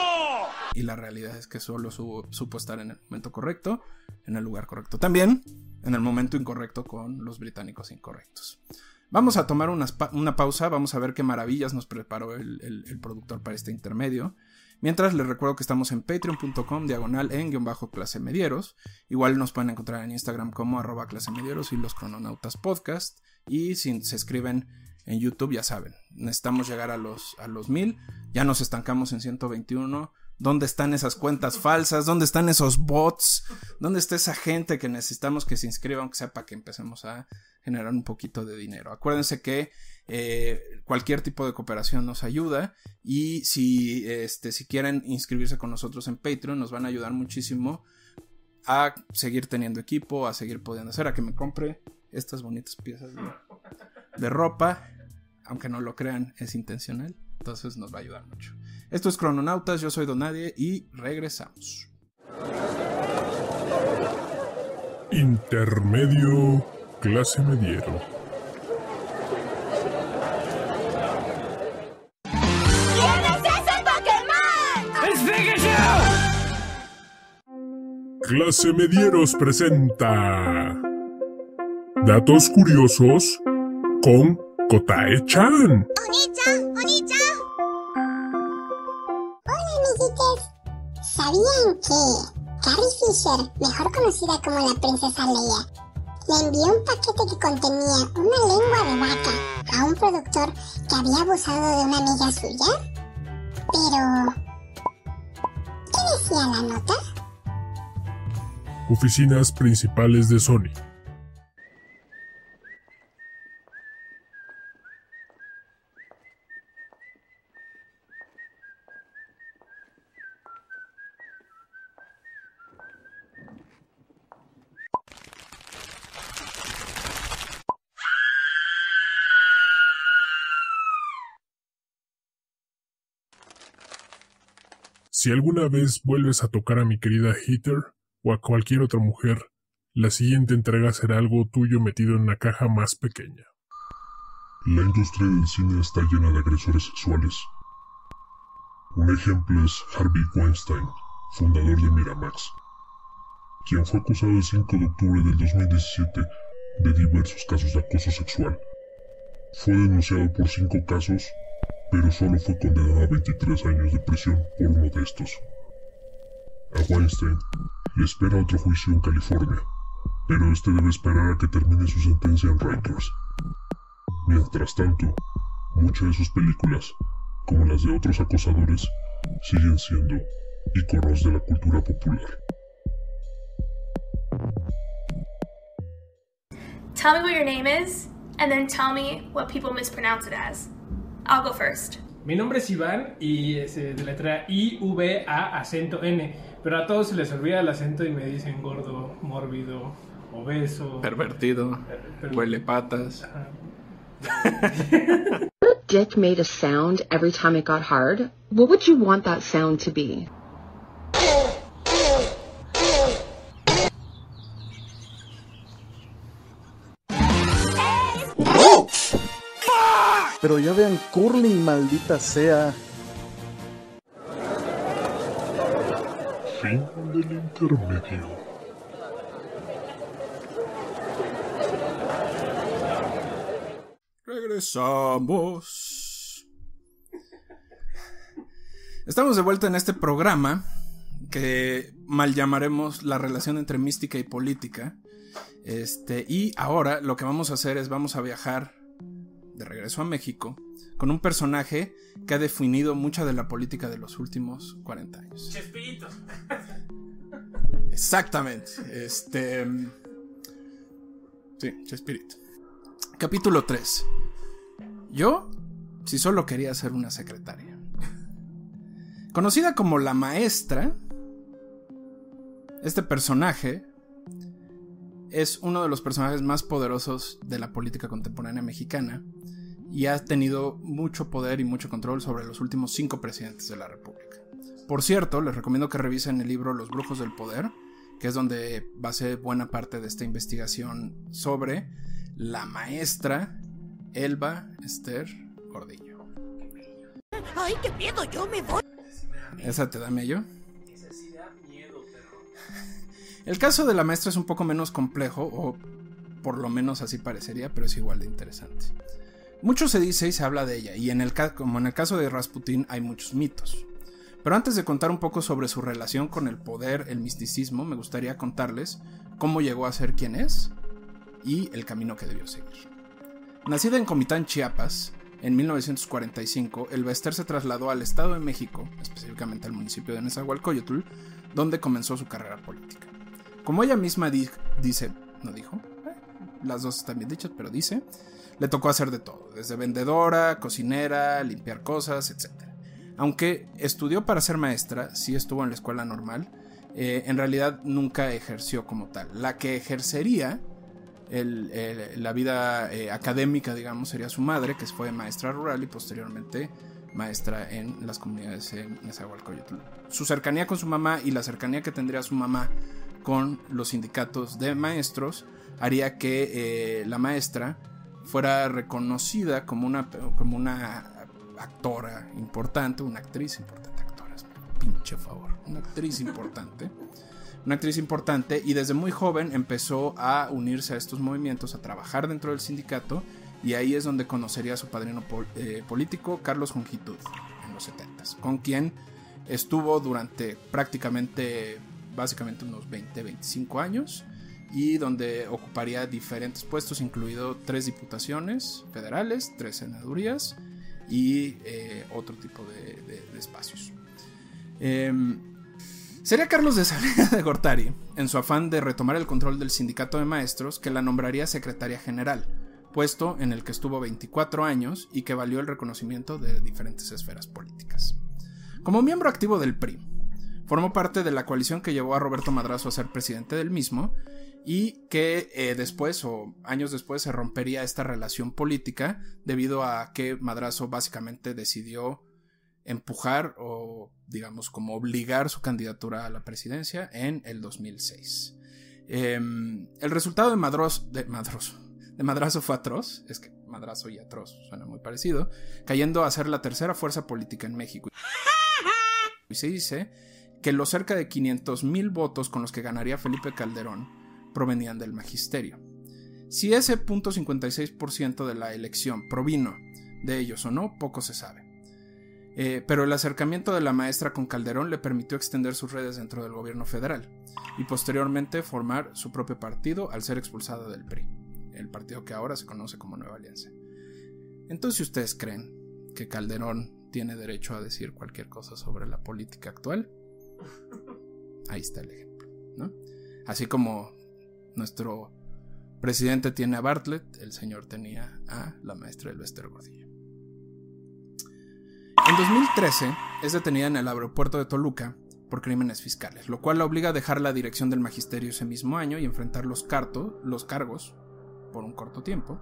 Y la realidad es que solo supo estar en el momento correcto, en el lugar correcto. También en el momento incorrecto con los británicos incorrectos. Vamos a tomar una, pausa, vamos a ver qué maravillas nos preparó el, productor para este intermedio. Mientras les recuerdo que estamos en patreon.com diagonal en guion bajo clase medieros. Igual nos pueden encontrar en Instagram como arroba clase medieros y los crononautas podcast. Y si se escriben en YouTube, ya saben, necesitamos llegar a los, a los mil, ya nos estancamos en 121. ¿Dónde están esas cuentas falsas? ¿Dónde están esos bots? ¿Dónde está esa gente que necesitamos que se inscriba, aunque sea para que empecemos a generar un poquito de dinero? Acuérdense que eh, cualquier tipo de cooperación nos ayuda y si, este, si quieren inscribirse con nosotros en Patreon nos van a ayudar muchísimo a seguir teniendo equipo, a seguir pudiendo hacer, a que me compre estas bonitas piezas de, de ropa, aunque no lo crean, es intencional, entonces nos va a ayudar mucho. Esto es Crononautas, yo soy Donadie y regresamos. Intermedio clase mediero. ¿Quién es ese Pokémon? ¡Es Pikachu! Clase Medieros presenta Datos curiosos con Kotae-chan. ¡Oni-chan! ¡Oni-chan! Hola, amiguitos. ¿Sabían que Carrie Fisher, mejor conocida como la princesa Leia, le envió un paquete que contenía una lengua de vaca a un productor que había abusado de una amiga suya? Pero... ¿Qué decía la nota? Oficinas principales de Sony. Si alguna vez vuelves a tocar a mi querida Heather o a cualquier otra mujer, la siguiente entrega será algo tuyo metido en una caja más pequeña. La industria del cine está llena de agresores sexuales. Un ejemplo es Harvey Weinstein, fundador de Miramax, quien fue acusado el 5 de octubre del 2017 de diversos casos de acoso sexual. Fue denunciado por cinco casos, pero solo fue condenado a 23 años de prisión por uno de estos. A Weinstein le espera otro juicio en California, pero este debe esperar a que termine su sentencia en Rikers. Mientras tanto, muchas de sus películas, como las de otros acosadores, siguen siendo íconos de la cultura popular. Tell me what your name is, and then tell me what people mispronounce it as. I'll go first. Mi nombre es Iván y se deletrea I-V-A acento N, pero a todos se les olvida el acento y me dicen gordo, mórbido, obeso. Pervertido, per- huele patas. Dick made a sound every time it got hard, what would you want that sound to be? Pero ya vean curling, maldita sea. Fin del intermedio. Regresamos. Estamos de vuelta en este programa que mal llamaremos la relación entre mística y política. Este, y ahora lo que vamos a hacer es vamos a viajar de regreso a México con un personaje que ha definido mucha de la política de los últimos 40 años. Chespirito. Exactamente. Este. Sí, Chespirito. Capítulo 3. Yo, si solo quería ser una secretaria. Conocida como la maestra, este personaje es uno de los personajes más poderosos de la política contemporánea mexicana y ha tenido mucho poder y mucho control sobre los últimos cinco presidentes de la República. Por cierto, les recomiendo que revisen el libro Los Brujos del Poder, que es donde va a ser buena parte de esta investigación sobre la maestra Elba Esther Gordillo. ¡Ay, qué miedo! ¡Yo me voy! ¿Esa te da mello? El caso de la maestra es un poco menos complejo, o por lo menos así parecería, pero es igual de interesante. Mucho se dice y se habla de ella, y en el como en el caso de Rasputin hay muchos mitos. Pero antes de contar un poco sobre su relación con el poder, el misticismo, me gustaría contarles cómo llegó a ser quien es y el camino que debió seguir. Nacida en Comitán, Chiapas, en 1945, el Bester se trasladó al Estado de México, específicamente al municipio de Nezahualcóyotl, donde comenzó su carrera política. Como ella misma di dice, no dijo, eh, las dos están bien dichas, pero dice, le tocó hacer de todo, desde vendedora, cocinera, limpiar cosas, etc. Aunque estudió para ser maestra, sí estuvo en la escuela normal, eh, en realidad nunca ejerció como tal. La que ejercería la vida eh, académica, digamos, sería su madre, que fue maestra rural y posteriormente maestra en las comunidades en Nezahualcóyotl. Su cercanía con su mamá y la cercanía que tendría su mamá con los sindicatos de maestros haría que eh, la maestra fuera reconocida como una, como una actora importante, una actriz importante, actora, es pinche favor, una actriz importante. Una actriz importante y desde muy joven empezó a unirse a estos movimientos, a trabajar dentro del sindicato y ahí es donde conocería a su padrino eh, político, Carlos Jongitud, en los 70 con quien estuvo durante prácticamente, básicamente unos 20, 25 años y donde ocuparía diferentes puestos, incluido tres diputaciones federales, tres senadurías y eh, otro tipo de, espacios. Eh, Sería Carlos de Saavedra de Gortari, en su afán de retomar el control del sindicato de maestros, que la nombraría secretaria general, puesto en el que estuvo 24 años y que valió el reconocimiento de diferentes esferas políticas. Como miembro activo del PRI, formó parte de la coalición que llevó a Roberto Madrazo a ser presidente del mismo y que eh, después o años después se rompería esta relación política debido a que Madrazo básicamente decidió empujar o digamos como obligar su candidatura a la presidencia en el 2006. Eh, el resultado de Madros, de Madros, de Madrazo fue atroz, es que Madrazo y atroz suena muy parecido, cayendo a ser la tercera fuerza política en México. <laughs> Y se dice que los cerca de 500 mil votos con los que ganaría Felipe Calderón provenían del magisterio. Si ese .56% de la elección provino de ellos o no, poco se sabe. Eh, pero el acercamiento de la maestra con Calderón le permitió extender sus redes dentro del gobierno federal y posteriormente formar su propio partido al ser expulsada del PRI, el partido que ahora se conoce como Nueva Alianza. Entonces, ustedes creen que Calderón tiene derecho a decir cualquier cosa sobre la política actual, <laughs> ahí está el ejemplo, ¿no? Así como nuestro presidente tiene a Bartlett, el señor tenía a la maestra del Bester Gordillo. En 2013 es detenida en el aeropuerto de Toluca por crímenes fiscales, lo cual la obliga a dejar la dirección del magisterio ese mismo año y enfrentar los, carto, los cargos por un corto tiempo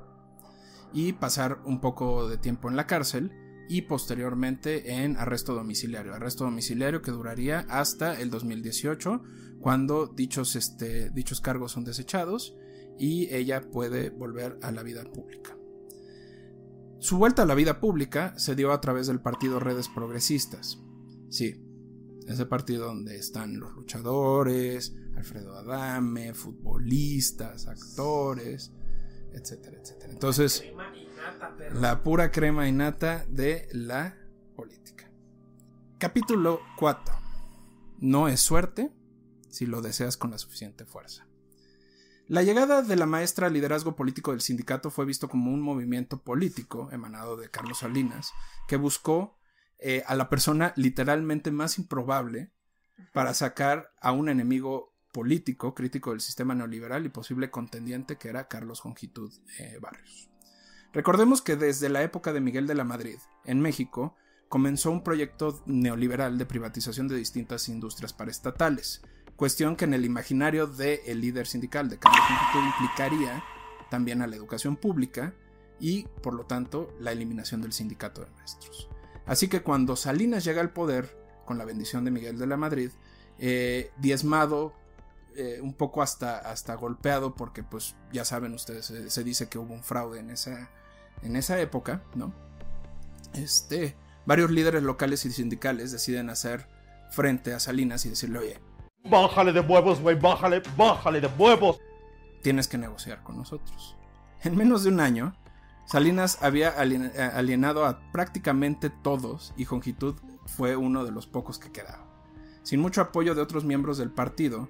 y pasar un poco de tiempo en la cárcel y posteriormente en arresto domiciliario, arresto domiciliario que duraría hasta el 2018 cuando dichos, este, dichos cargos son desechados y ella puede volver a la vida pública. Su vuelta a la vida pública se dio a través del partido Redes Progresistas. Sí, ese partido donde están los luchadores, Alfredo Adame, futbolistas, actores, etcétera, etcétera. Entonces, la pura crema innata de la política. Capítulo 4. No es suerte si lo deseas con la suficiente fuerza. La llegada de la maestra al liderazgo político del sindicato fue visto como un movimiento político emanado de Carlos Salinas, que buscó eh, a la persona literalmente más improbable para sacar a un enemigo político, crítico del sistema neoliberal y posible contendiente que era Carlos Jongitud eh, Barrios. Recordemos que desde la época de Miguel de la Madrid, en México, comenzó un proyecto neoliberal de privatización de distintas industrias paraestatales, cuestión que en el imaginario del líder sindical de Carlos implicaría también a la educación pública y, por lo tanto, la eliminación del sindicato de maestros. Así que cuando Salinas llega al poder, con la bendición de Miguel de la Madrid, eh, diezmado, eh, un poco hasta, hasta golpeado, porque pues ya saben ustedes, se, dice que hubo un fraude en esa, en esa época, ¿no? Este, varios líderes locales y sindicales deciden hacer frente a Salinas y decirle, oye, Bájale de huevos, güey, bájale, bájale de huevos. Tienes que negociar con nosotros. En menos de un año, Salinas había alienado a prácticamente todos y Jongitud fue uno de los pocos que quedaba. Sin mucho apoyo de otros miembros del partido,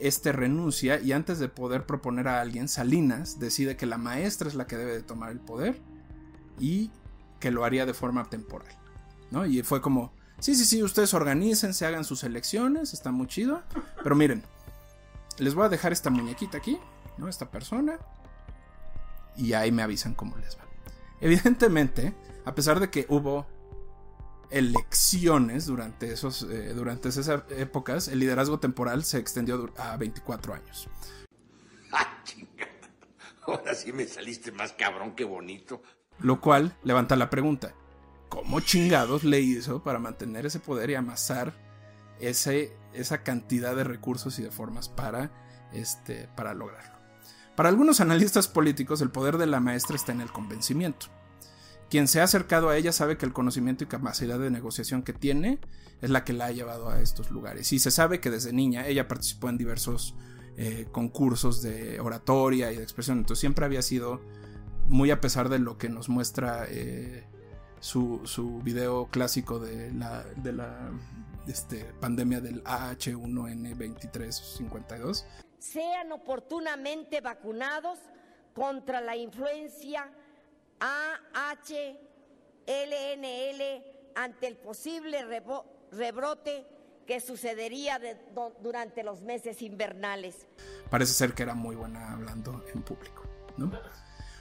este renuncia y antes de poder proponer a alguien, Salinas decide que la maestra es la que debe de tomar el poder y que lo haría de forma temporal. ¿no? Y fue como, sí, sí, sí, ustedes se hagan sus elecciones, está muy chido, pero miren, les voy a dejar esta muñequita aquí, ¿no? Esta persona, y ahí me avisan cómo les va. Evidentemente, a pesar de que hubo elecciones durante, esos, eh, durante esas épocas, el liderazgo temporal se extendió a 24 años. <laughs> ¡Ah, Ahora sí me saliste más cabrón que bonito. Lo cual levanta la pregunta, ¿cómo chingados le hizo para mantener ese poder y amasar ese, esa cantidad de recursos y de formas para, este, para lograrlo? Para algunos analistas políticos, el poder de la maestra está en el convencimiento. Quien se ha acercado a ella sabe que el conocimiento y capacidad de negociación que tiene es la que la ha llevado a estos lugares. Y se sabe que desde niña ella participó en diversos eh, concursos de oratoria y de expresión. Entonces siempre había sido, muy a pesar de lo que nos muestra eh, su, su, video clásico de la, de la este, pandemia del AH1N2352. Sean oportunamente vacunados contra la influencia AHLNL ante el posible rebrote que sucedería durante los meses invernales. Parece ser que era muy buena hablando en público.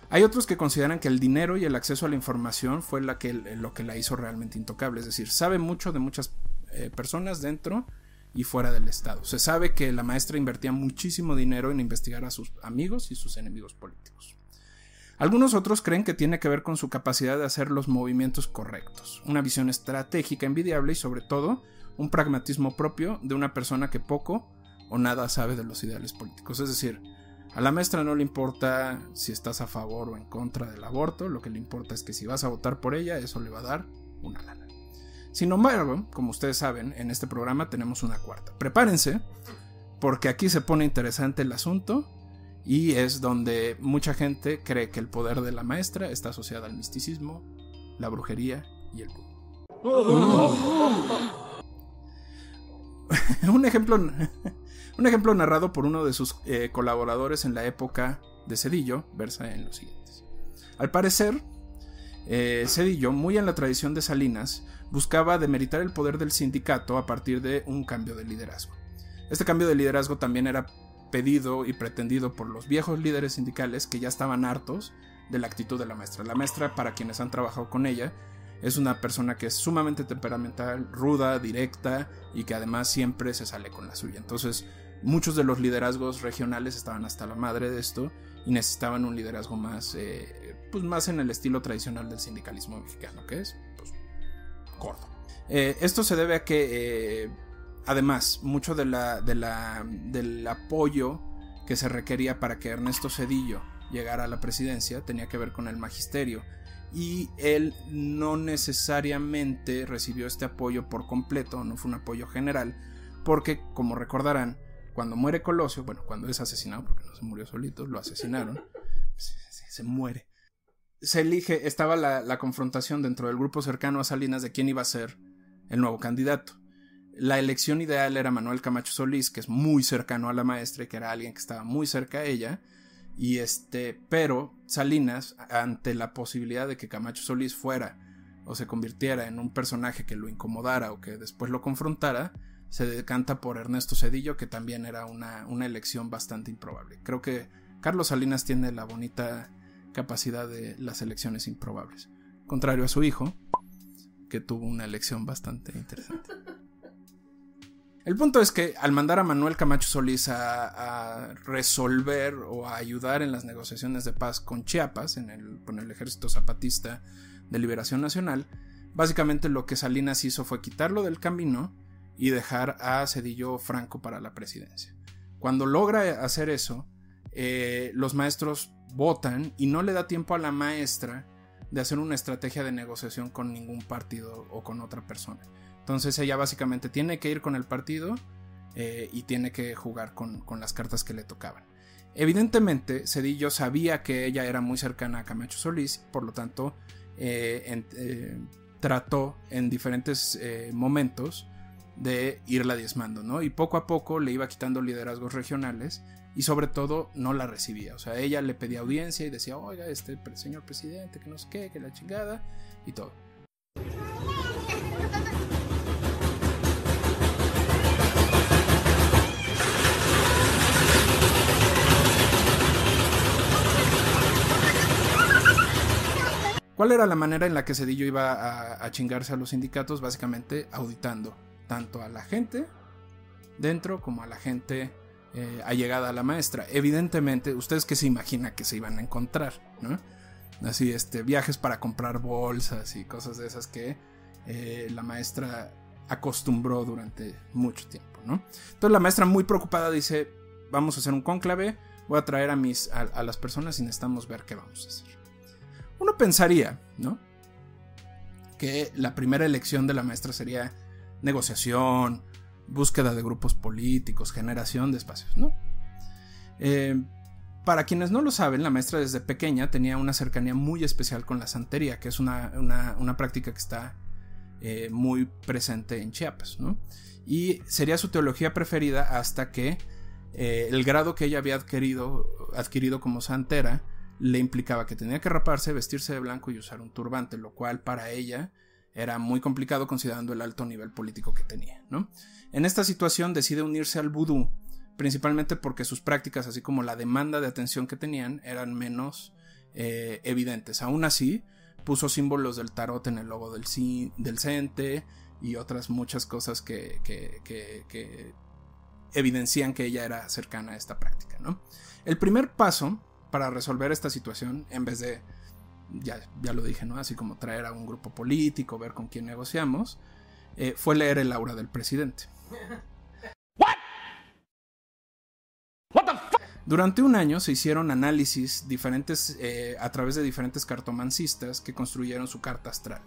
Hay otros que consideran que el dinero y el acceso a la información fue lo que la hizo realmente intocable, es decir, sabe mucho de muchas eh, personas dentro y fuera del Estado. Se sabe que la maestra invertía muchísimo dinero en investigar a sus amigos y sus enemigos políticos. Algunos otros creen que tiene que ver con su capacidad de hacer los movimientos correctos, una visión estratégica envidiable y sobre todo un pragmatismo propio de una persona que poco o nada sabe de los ideales políticos. Es decir, a la maestra no le importa si estás a favor o en contra del aborto, lo que le importa es que si vas a votar por ella, eso le va a dar una lana. Sin embargo, como ustedes saben, en este programa tenemos una cuarta. Prepárense, porque aquí se pone interesante el asunto y es donde mucha gente cree que el poder de la maestra está asociado al misticismo, la brujería y el <laughs> un, ejemplo, un ejemplo narrado por uno de sus eh, colaboradores en la época de Cedillo versa en los siguientes. Al parecer, eh, Cedillo, muy en la tradición de Salinas, buscaba demeritar el poder del sindicato a partir de un cambio de liderazgo. Este cambio de liderazgo también era pedido y pretendido por los viejos líderes sindicales que ya estaban hartos de la actitud de la maestra. La maestra, para quienes han trabajado con ella, es una persona que es sumamente temperamental, ruda, directa y que además siempre se sale con la suya. Entonces, muchos de los liderazgos regionales estaban hasta la madre de esto y necesitaban un liderazgo más, eh, pues más en el estilo tradicional del sindicalismo mexicano, que es pues, gordo. Eh, esto se debe a que eh, Además, mucho del apoyo que se requería para que Ernesto Cedillo llegara a la presidencia tenía que ver con el magisterio y él no necesariamente recibió este apoyo por completo, no fue un apoyo general, porque como recordarán, cuando muere Colosio, bueno, cuando es asesinado, porque no se murió solito, lo asesinaron, <laughs> se, muere. Se elige, estaba la confrontación dentro del grupo cercano a Salinas de quién iba a ser el nuevo candidato la elección ideal era Manuel Camacho Solís, que es muy cercano a la maestra y que era alguien que estaba muy cerca a ella. Y este, pero Salinas, ante la posibilidad de que Camacho Solís fuera o se convirtiera en un personaje que lo incomodara o que después lo confrontara, se decanta por Ernesto Cedillo, que también era una, una elección bastante improbable. Creo que Carlos Salinas tiene la bonita capacidad de las elecciones improbables, contrario a su hijo, que tuvo una elección bastante interesante. El punto es que al mandar a Manuel Camacho Solís a, resolver o a ayudar en las negociaciones de paz con Chiapas, con el Ejército Zapatista de Liberación Nacional, básicamente lo que Salinas hizo fue quitarlo del camino y dejar a Cedillo Franco para la presidencia. Cuando logra hacer eso, eh, los maestros votan y no le da tiempo a la maestra de hacer una estrategia de negociación con ningún partido o con otra persona. Entonces ella básicamente tiene que ir con el partido eh, y tiene que jugar con, las cartas que le tocaban. Evidentemente, Cedillo sabía que ella era muy cercana a Camacho Solís, por lo tanto, eh, eh, trató en diferentes momentos de irla diezmando, ¿no? Y poco a poco le iba quitando liderazgos regionales y sobre todo no la recibía. O sea, ella le pedía audiencia y decía, oiga, este señor presidente, que no sé qué, que la chingada y todo. ¿Cuál era la manera en la que Cedillo iba a, chingarse a los sindicatos? Básicamente auditando tanto a la gente dentro como a la gente eh, allegada a la maestra. Evidentemente, ustedes que se imaginan que se iban a encontrar, ¿no? Así, este, viajes para comprar bolsas y cosas de esas que eh, la maestra acostumbró durante mucho tiempo, ¿no? Entonces la maestra muy preocupada dice, vamos a hacer un cónclave, voy a traer a, mis, a las personas y necesitamos ver qué vamos a hacer. Uno pensaría, ¿no? Que la primera elección de la maestra sería negociación, búsqueda de grupos políticos, generación de espacios, ¿no? Eh, para quienes no lo saben, la maestra desde pequeña tenía una cercanía muy especial con la santería, que es una, práctica que está eh, muy presente en Chiapas, ¿no? Y sería su teología preferida hasta que eh, el grado que ella había adquirido, adquirido como santera le implicaba que tenía que raparse, vestirse de blanco y usar un turbante, lo cual para ella era muy complicado considerando el alto nivel político que tenía. ¿no? En esta situación decide unirse al vudú, principalmente porque sus prácticas, así como la demanda de atención que tenían, eran menos eh, evidentes. Aún así, puso símbolos del tarot en el logo del, del CENTE y otras muchas cosas que, que, que, evidencian que ella era cercana a esta práctica. El primer paso para resolver esta situación, en vez de, ya, ya lo dije, ¿no? Así como traer a un grupo político, ver con quién negociamos, eh, fue leer el aura del presidente. Durante un año se hicieron análisis diferentes eh, a través de diferentes cartomancistas que construyeron su carta astral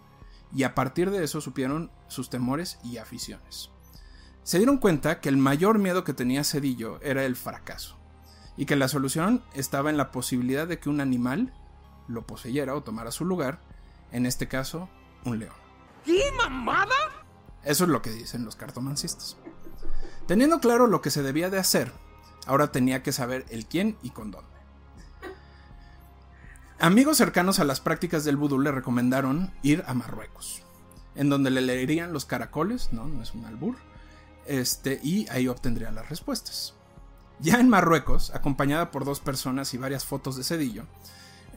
y a partir de eso supieron sus temores y aficiones. Se dieron cuenta que el mayor miedo que tenía Cedillo era el fracaso y que la solución estaba en la posibilidad de que un animal lo poseyera o tomara su lugar, en este caso, un león. ¿Qué mamada? Eso es lo que dicen los cartomancistas. Teniendo claro lo que se debía de hacer, ahora tenía que saber el quién y con dónde. Amigos cercanos a las prácticas del vudú le recomendaron ir a Marruecos, en donde le leerían los caracoles, no, no es un albur, este, y ahí obtendría las respuestas. Ya en Marruecos, acompañada por dos personas y varias fotos de Cedillo,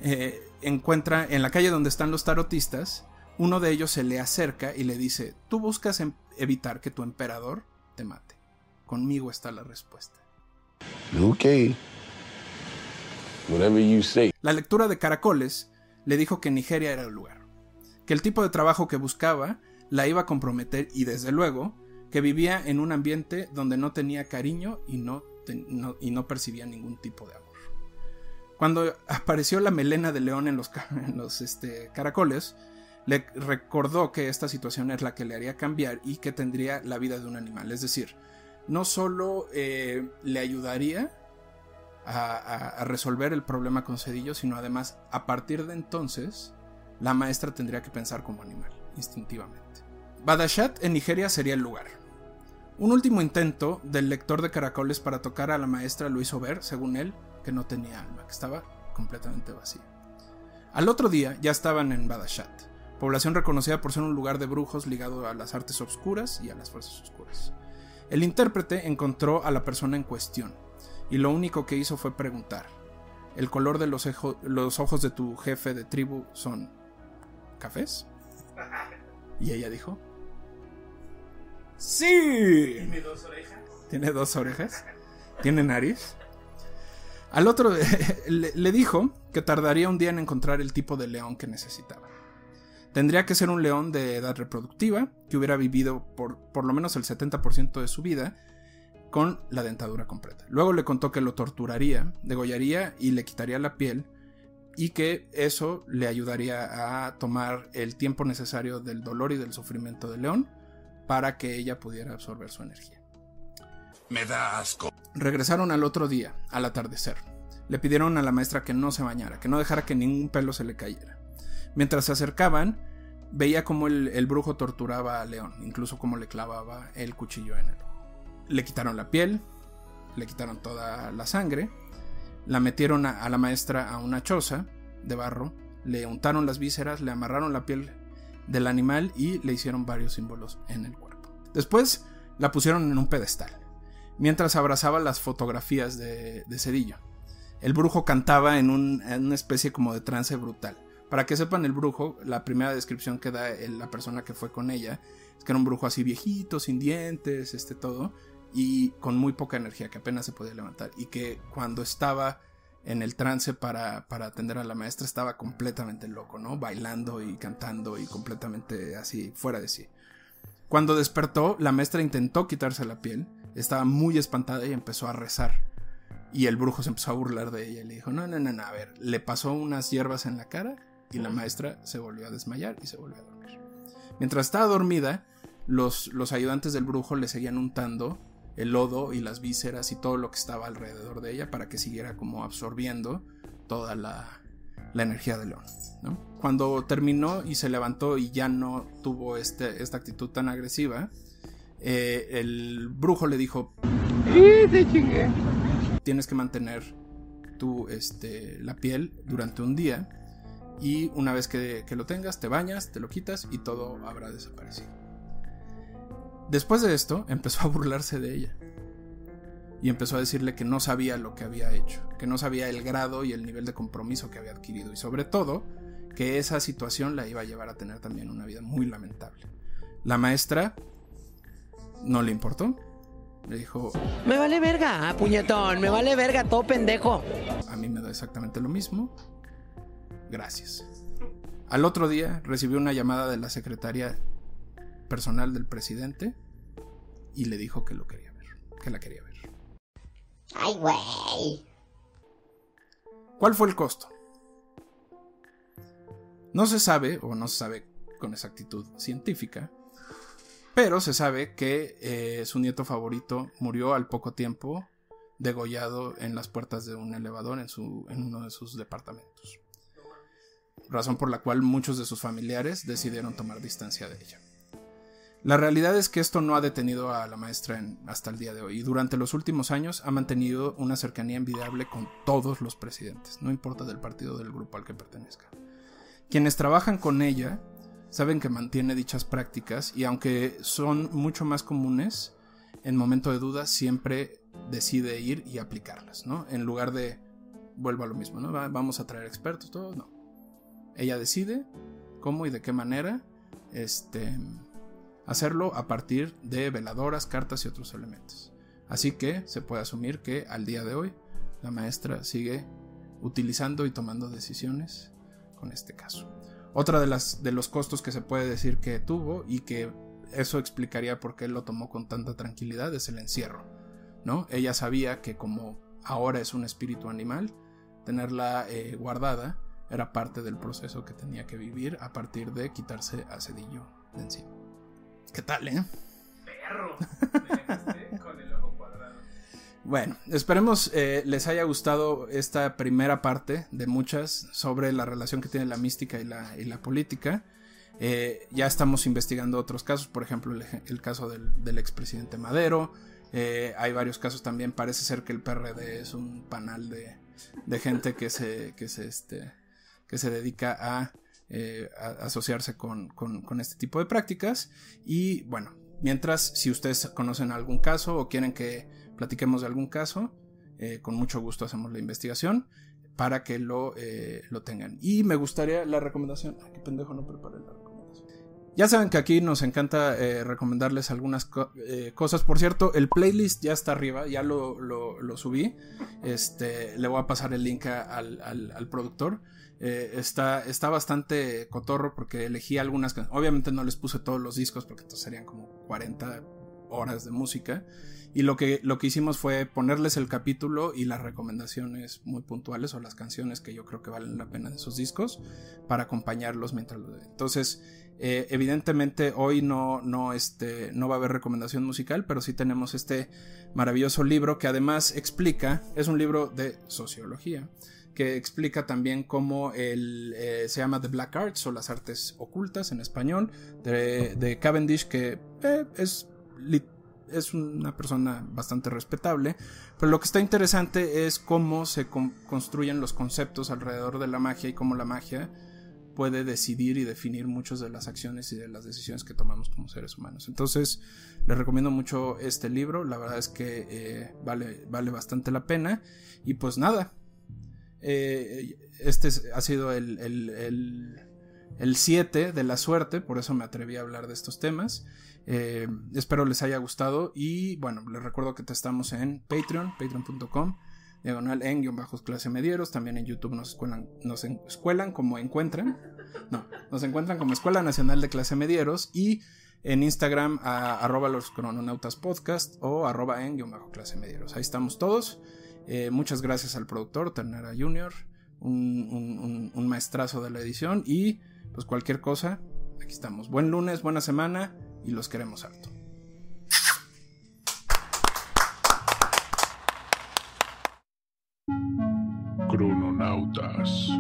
eh, encuentra en la calle donde están los tarotistas, uno de ellos se le acerca y le dice, tú buscas em-, evitar que tu emperador te mate. Conmigo está la respuesta. Ok. Whatever you say. La lectura de caracoles le dijo que Nigeria era el lugar, que el tipo de trabajo que buscaba la iba a comprometer y desde luego que vivía en un ambiente donde no tenía cariño y no y no percibía ningún tipo de amor. Cuando apareció la melena de león en los, este, caracoles, le recordó que esta situación es la que le haría cambiar y que tendría la vida de un animal. Es decir, no solo eh, le ayudaría a, resolver el problema con Cedillo, sino además, a partir de entonces, la maestra tendría que pensar como animal, instintivamente. Badashat en Nigeria sería el lugar. Un último intento del lector de caracoles para tocar a la maestra lo hizo ver, según él, que no tenía alma, que estaba completamente vacía. Al otro día ya estaban en Badashat, población reconocida por ser un lugar de brujos ligado a las artes obscuras y a las fuerzas oscuras. El intérprete encontró a la persona en cuestión, y lo único que hizo fue preguntar, ¿el color de los ojos de tu jefe de tribu son cafés? Y ella dijo, ¡Sí! ¿Tiene dos orejas? Tiene dos orejas. Tiene nariz. Al otro <laughs> le, dijo que tardaría un día en encontrar el tipo de león que necesitaba. Tendría que ser un león de edad reproductiva, que hubiera vivido por, por lo menos el 70% de su vida con la dentadura completa. Luego le contó que lo torturaría, degollaría y le quitaría la piel y que eso le ayudaría a tomar el tiempo necesario del dolor y del sufrimiento del león para que ella pudiera absorber su energía. Me da asco. Regresaron al otro día, al atardecer. Le pidieron a la maestra que no se bañara, que no dejara que ningún pelo se le cayera. Mientras se acercaban, veía cómo el, el brujo torturaba a León, incluso cómo le clavaba el cuchillo en el ojo. Le quitaron la piel, le quitaron toda la sangre, la metieron a, a la maestra a una choza de barro, le untaron las vísceras, le amarraron la piel del animal y le hicieron varios símbolos en el cuerpo. Después la pusieron en un pedestal, mientras abrazaba las fotografías de, de Cedillo. El brujo cantaba en, en una especie como de trance brutal. Para que sepan el brujo, la primera descripción que da el- la persona que fue con ella es que era un brujo así viejito, sin dientes, este todo, y con muy poca energía, que apenas se podía levantar. Y que cuando estaba en el trance para, para atender a la maestra estaba completamente loco, ¿no? Bailando y cantando y completamente así, fuera de sí. Cuando despertó, la maestra intentó quitarse la piel, estaba muy espantada y empezó a rezar. Y el brujo se empezó a burlar de ella y le dijo, no, no, no, no, a ver, le pasó unas hierbas en la cara y la maestra se volvió a desmayar y se volvió a dormir. Mientras estaba dormida, los, los ayudantes del brujo le seguían untando el lodo y las vísceras y todo lo que estaba alrededor de ella para que siguiera como absorbiendo toda la, la energía de León. ¿no? Cuando terminó y se levantó y ya no tuvo este, esta actitud tan agresiva, eh, el brujo le dijo, tienes que mantener tu, este, la piel durante un día y una vez que, que lo tengas te bañas, te lo quitas y todo habrá desaparecido. Después de esto <laughs> empezó a burlarse de ella y empezó a decirle que no sabía lo que había hecho, que no sabía el grado y el nivel de compromiso que había adquirido y sobre todo que esa situación la iba a llevar a tener también una vida muy lamentable. La maestra no le importó, le dijo, Me vale verga, puñetón, me vale verga, todo pendejo. a mí me da exactamente lo mismo, gracias. Al otro día recibió una llamada de la secretaria personal del presidente y le dijo que lo quería ver, que la quería ver. Ay, güey. ¿Cuál fue el costo? No se sabe, o no se sabe con exactitud científica, pero se sabe que eh, su nieto favorito murió al poco tiempo degollado en las puertas de un elevador en, su, en uno de sus departamentos. Razón por la cual muchos de sus familiares decidieron tomar distancia de ella. La realidad es que esto no ha detenido a la maestra en- hasta el día de hoy y durante los últimos años ha mantenido una cercanía envidiable con todos los presidentes, no importa del partido o del grupo al que pertenezca. Quienes trabajan con ella saben que mantiene dichas prácticas y aunque son mucho más comunes, en momento de duda siempre decide ir y aplicarlas, ¿no? En lugar de, vuelvo a lo mismo, ¿no? Va- Vamos a traer expertos, todo, no. Ella decide cómo y de qué manera este, hacerlo a partir de veladoras, cartas y otros elementos. Así que se puede asumir que al día de hoy la maestra sigue utilizando y tomando decisiones con este caso. Otra de, las, de los costos que se puede decir que tuvo y que eso explicaría por qué lo tomó con tanta tranquilidad es el encierro. ¿no? Ella sabía que como ahora es un espíritu animal, tenerla eh, guardada era parte del proceso que tenía que vivir a partir de quitarse a Cedillo de encima. ¿Qué tal, eh? Perro. Me dejaste con el ojo cuadrado. Bueno, esperemos eh, les haya gustado esta primera parte de muchas sobre la relación que tiene la mística y la, y la política. Eh, ya estamos investigando otros casos, por ejemplo el, ej- el caso del, del expresidente Madero. Eh, hay varios casos también, parece ser que el PRD es un panal de, de gente que se, que se, este, que se dedica a, eh, a asociarse con, este tipo de prácticas. Y bueno, mientras, si ustedes conocen algún caso o quieren que platiquemos de algún caso, eh, con mucho gusto hacemos la investigación para que lo, eh, lo tengan. Y me gustaría la recomendación. Ay, qué pendejo, no preparé. Ya saben que aquí nos encanta eh, recomendarles algunas eh, cosas. Por cierto, el playlist ya está arriba, ya lo, lo- subí. Este, le voy a pasar el link al, al- productor. Eh, está, está bastante cotorro porque elegí algunas can- Obviamente no les puse todos los discos porque entonces serían como 40 horas de música. Y lo que, lo que hicimos fue ponerles el capítulo y las recomendaciones muy puntuales o las canciones que yo creo que valen la pena de esos discos para acompañarlos mientras lo. Entonces, eh, evidentemente hoy no, no, este, no va a haber recomendación musical, pero sí tenemos este maravilloso libro que además explica, es un libro de sociología, que explica también cómo el, eh, se llama The Black Arts o las artes ocultas en español, de, de Cavendish, que eh, es, es una persona bastante respetable, pero lo que está interesante es cómo se construyen los conceptos alrededor de la magia y cómo la magia puede decidir y definir muchas de las acciones y de las decisiones que tomamos como seres humanos. Entonces, les recomiendo mucho este libro, la verdad es que eh, vale, vale bastante la pena. Y pues nada, eh, este ha sido el, el 7 de la suerte, por eso me atreví a hablar de estos temas. Eh, espero les haya gustado y bueno, les recuerdo que estamos en Patreon, patreon.com diagonal en guion bajos clase medieros. También en YouTube nos escuelan, como encuentran. <laughs> No, nos encuentran como Escuela Nacional de Clase Medieros. Y en Instagram a arroba los crononautas podcast o arroba en guion bajo clase medieros. Ahí estamos todos. Eh, muchas gracias al productor, Ternera Junior, un, un maestrazo de la edición. Y pues cualquier cosa, aquí estamos. Buen lunes, buena semana y los queremos harto. astronautas.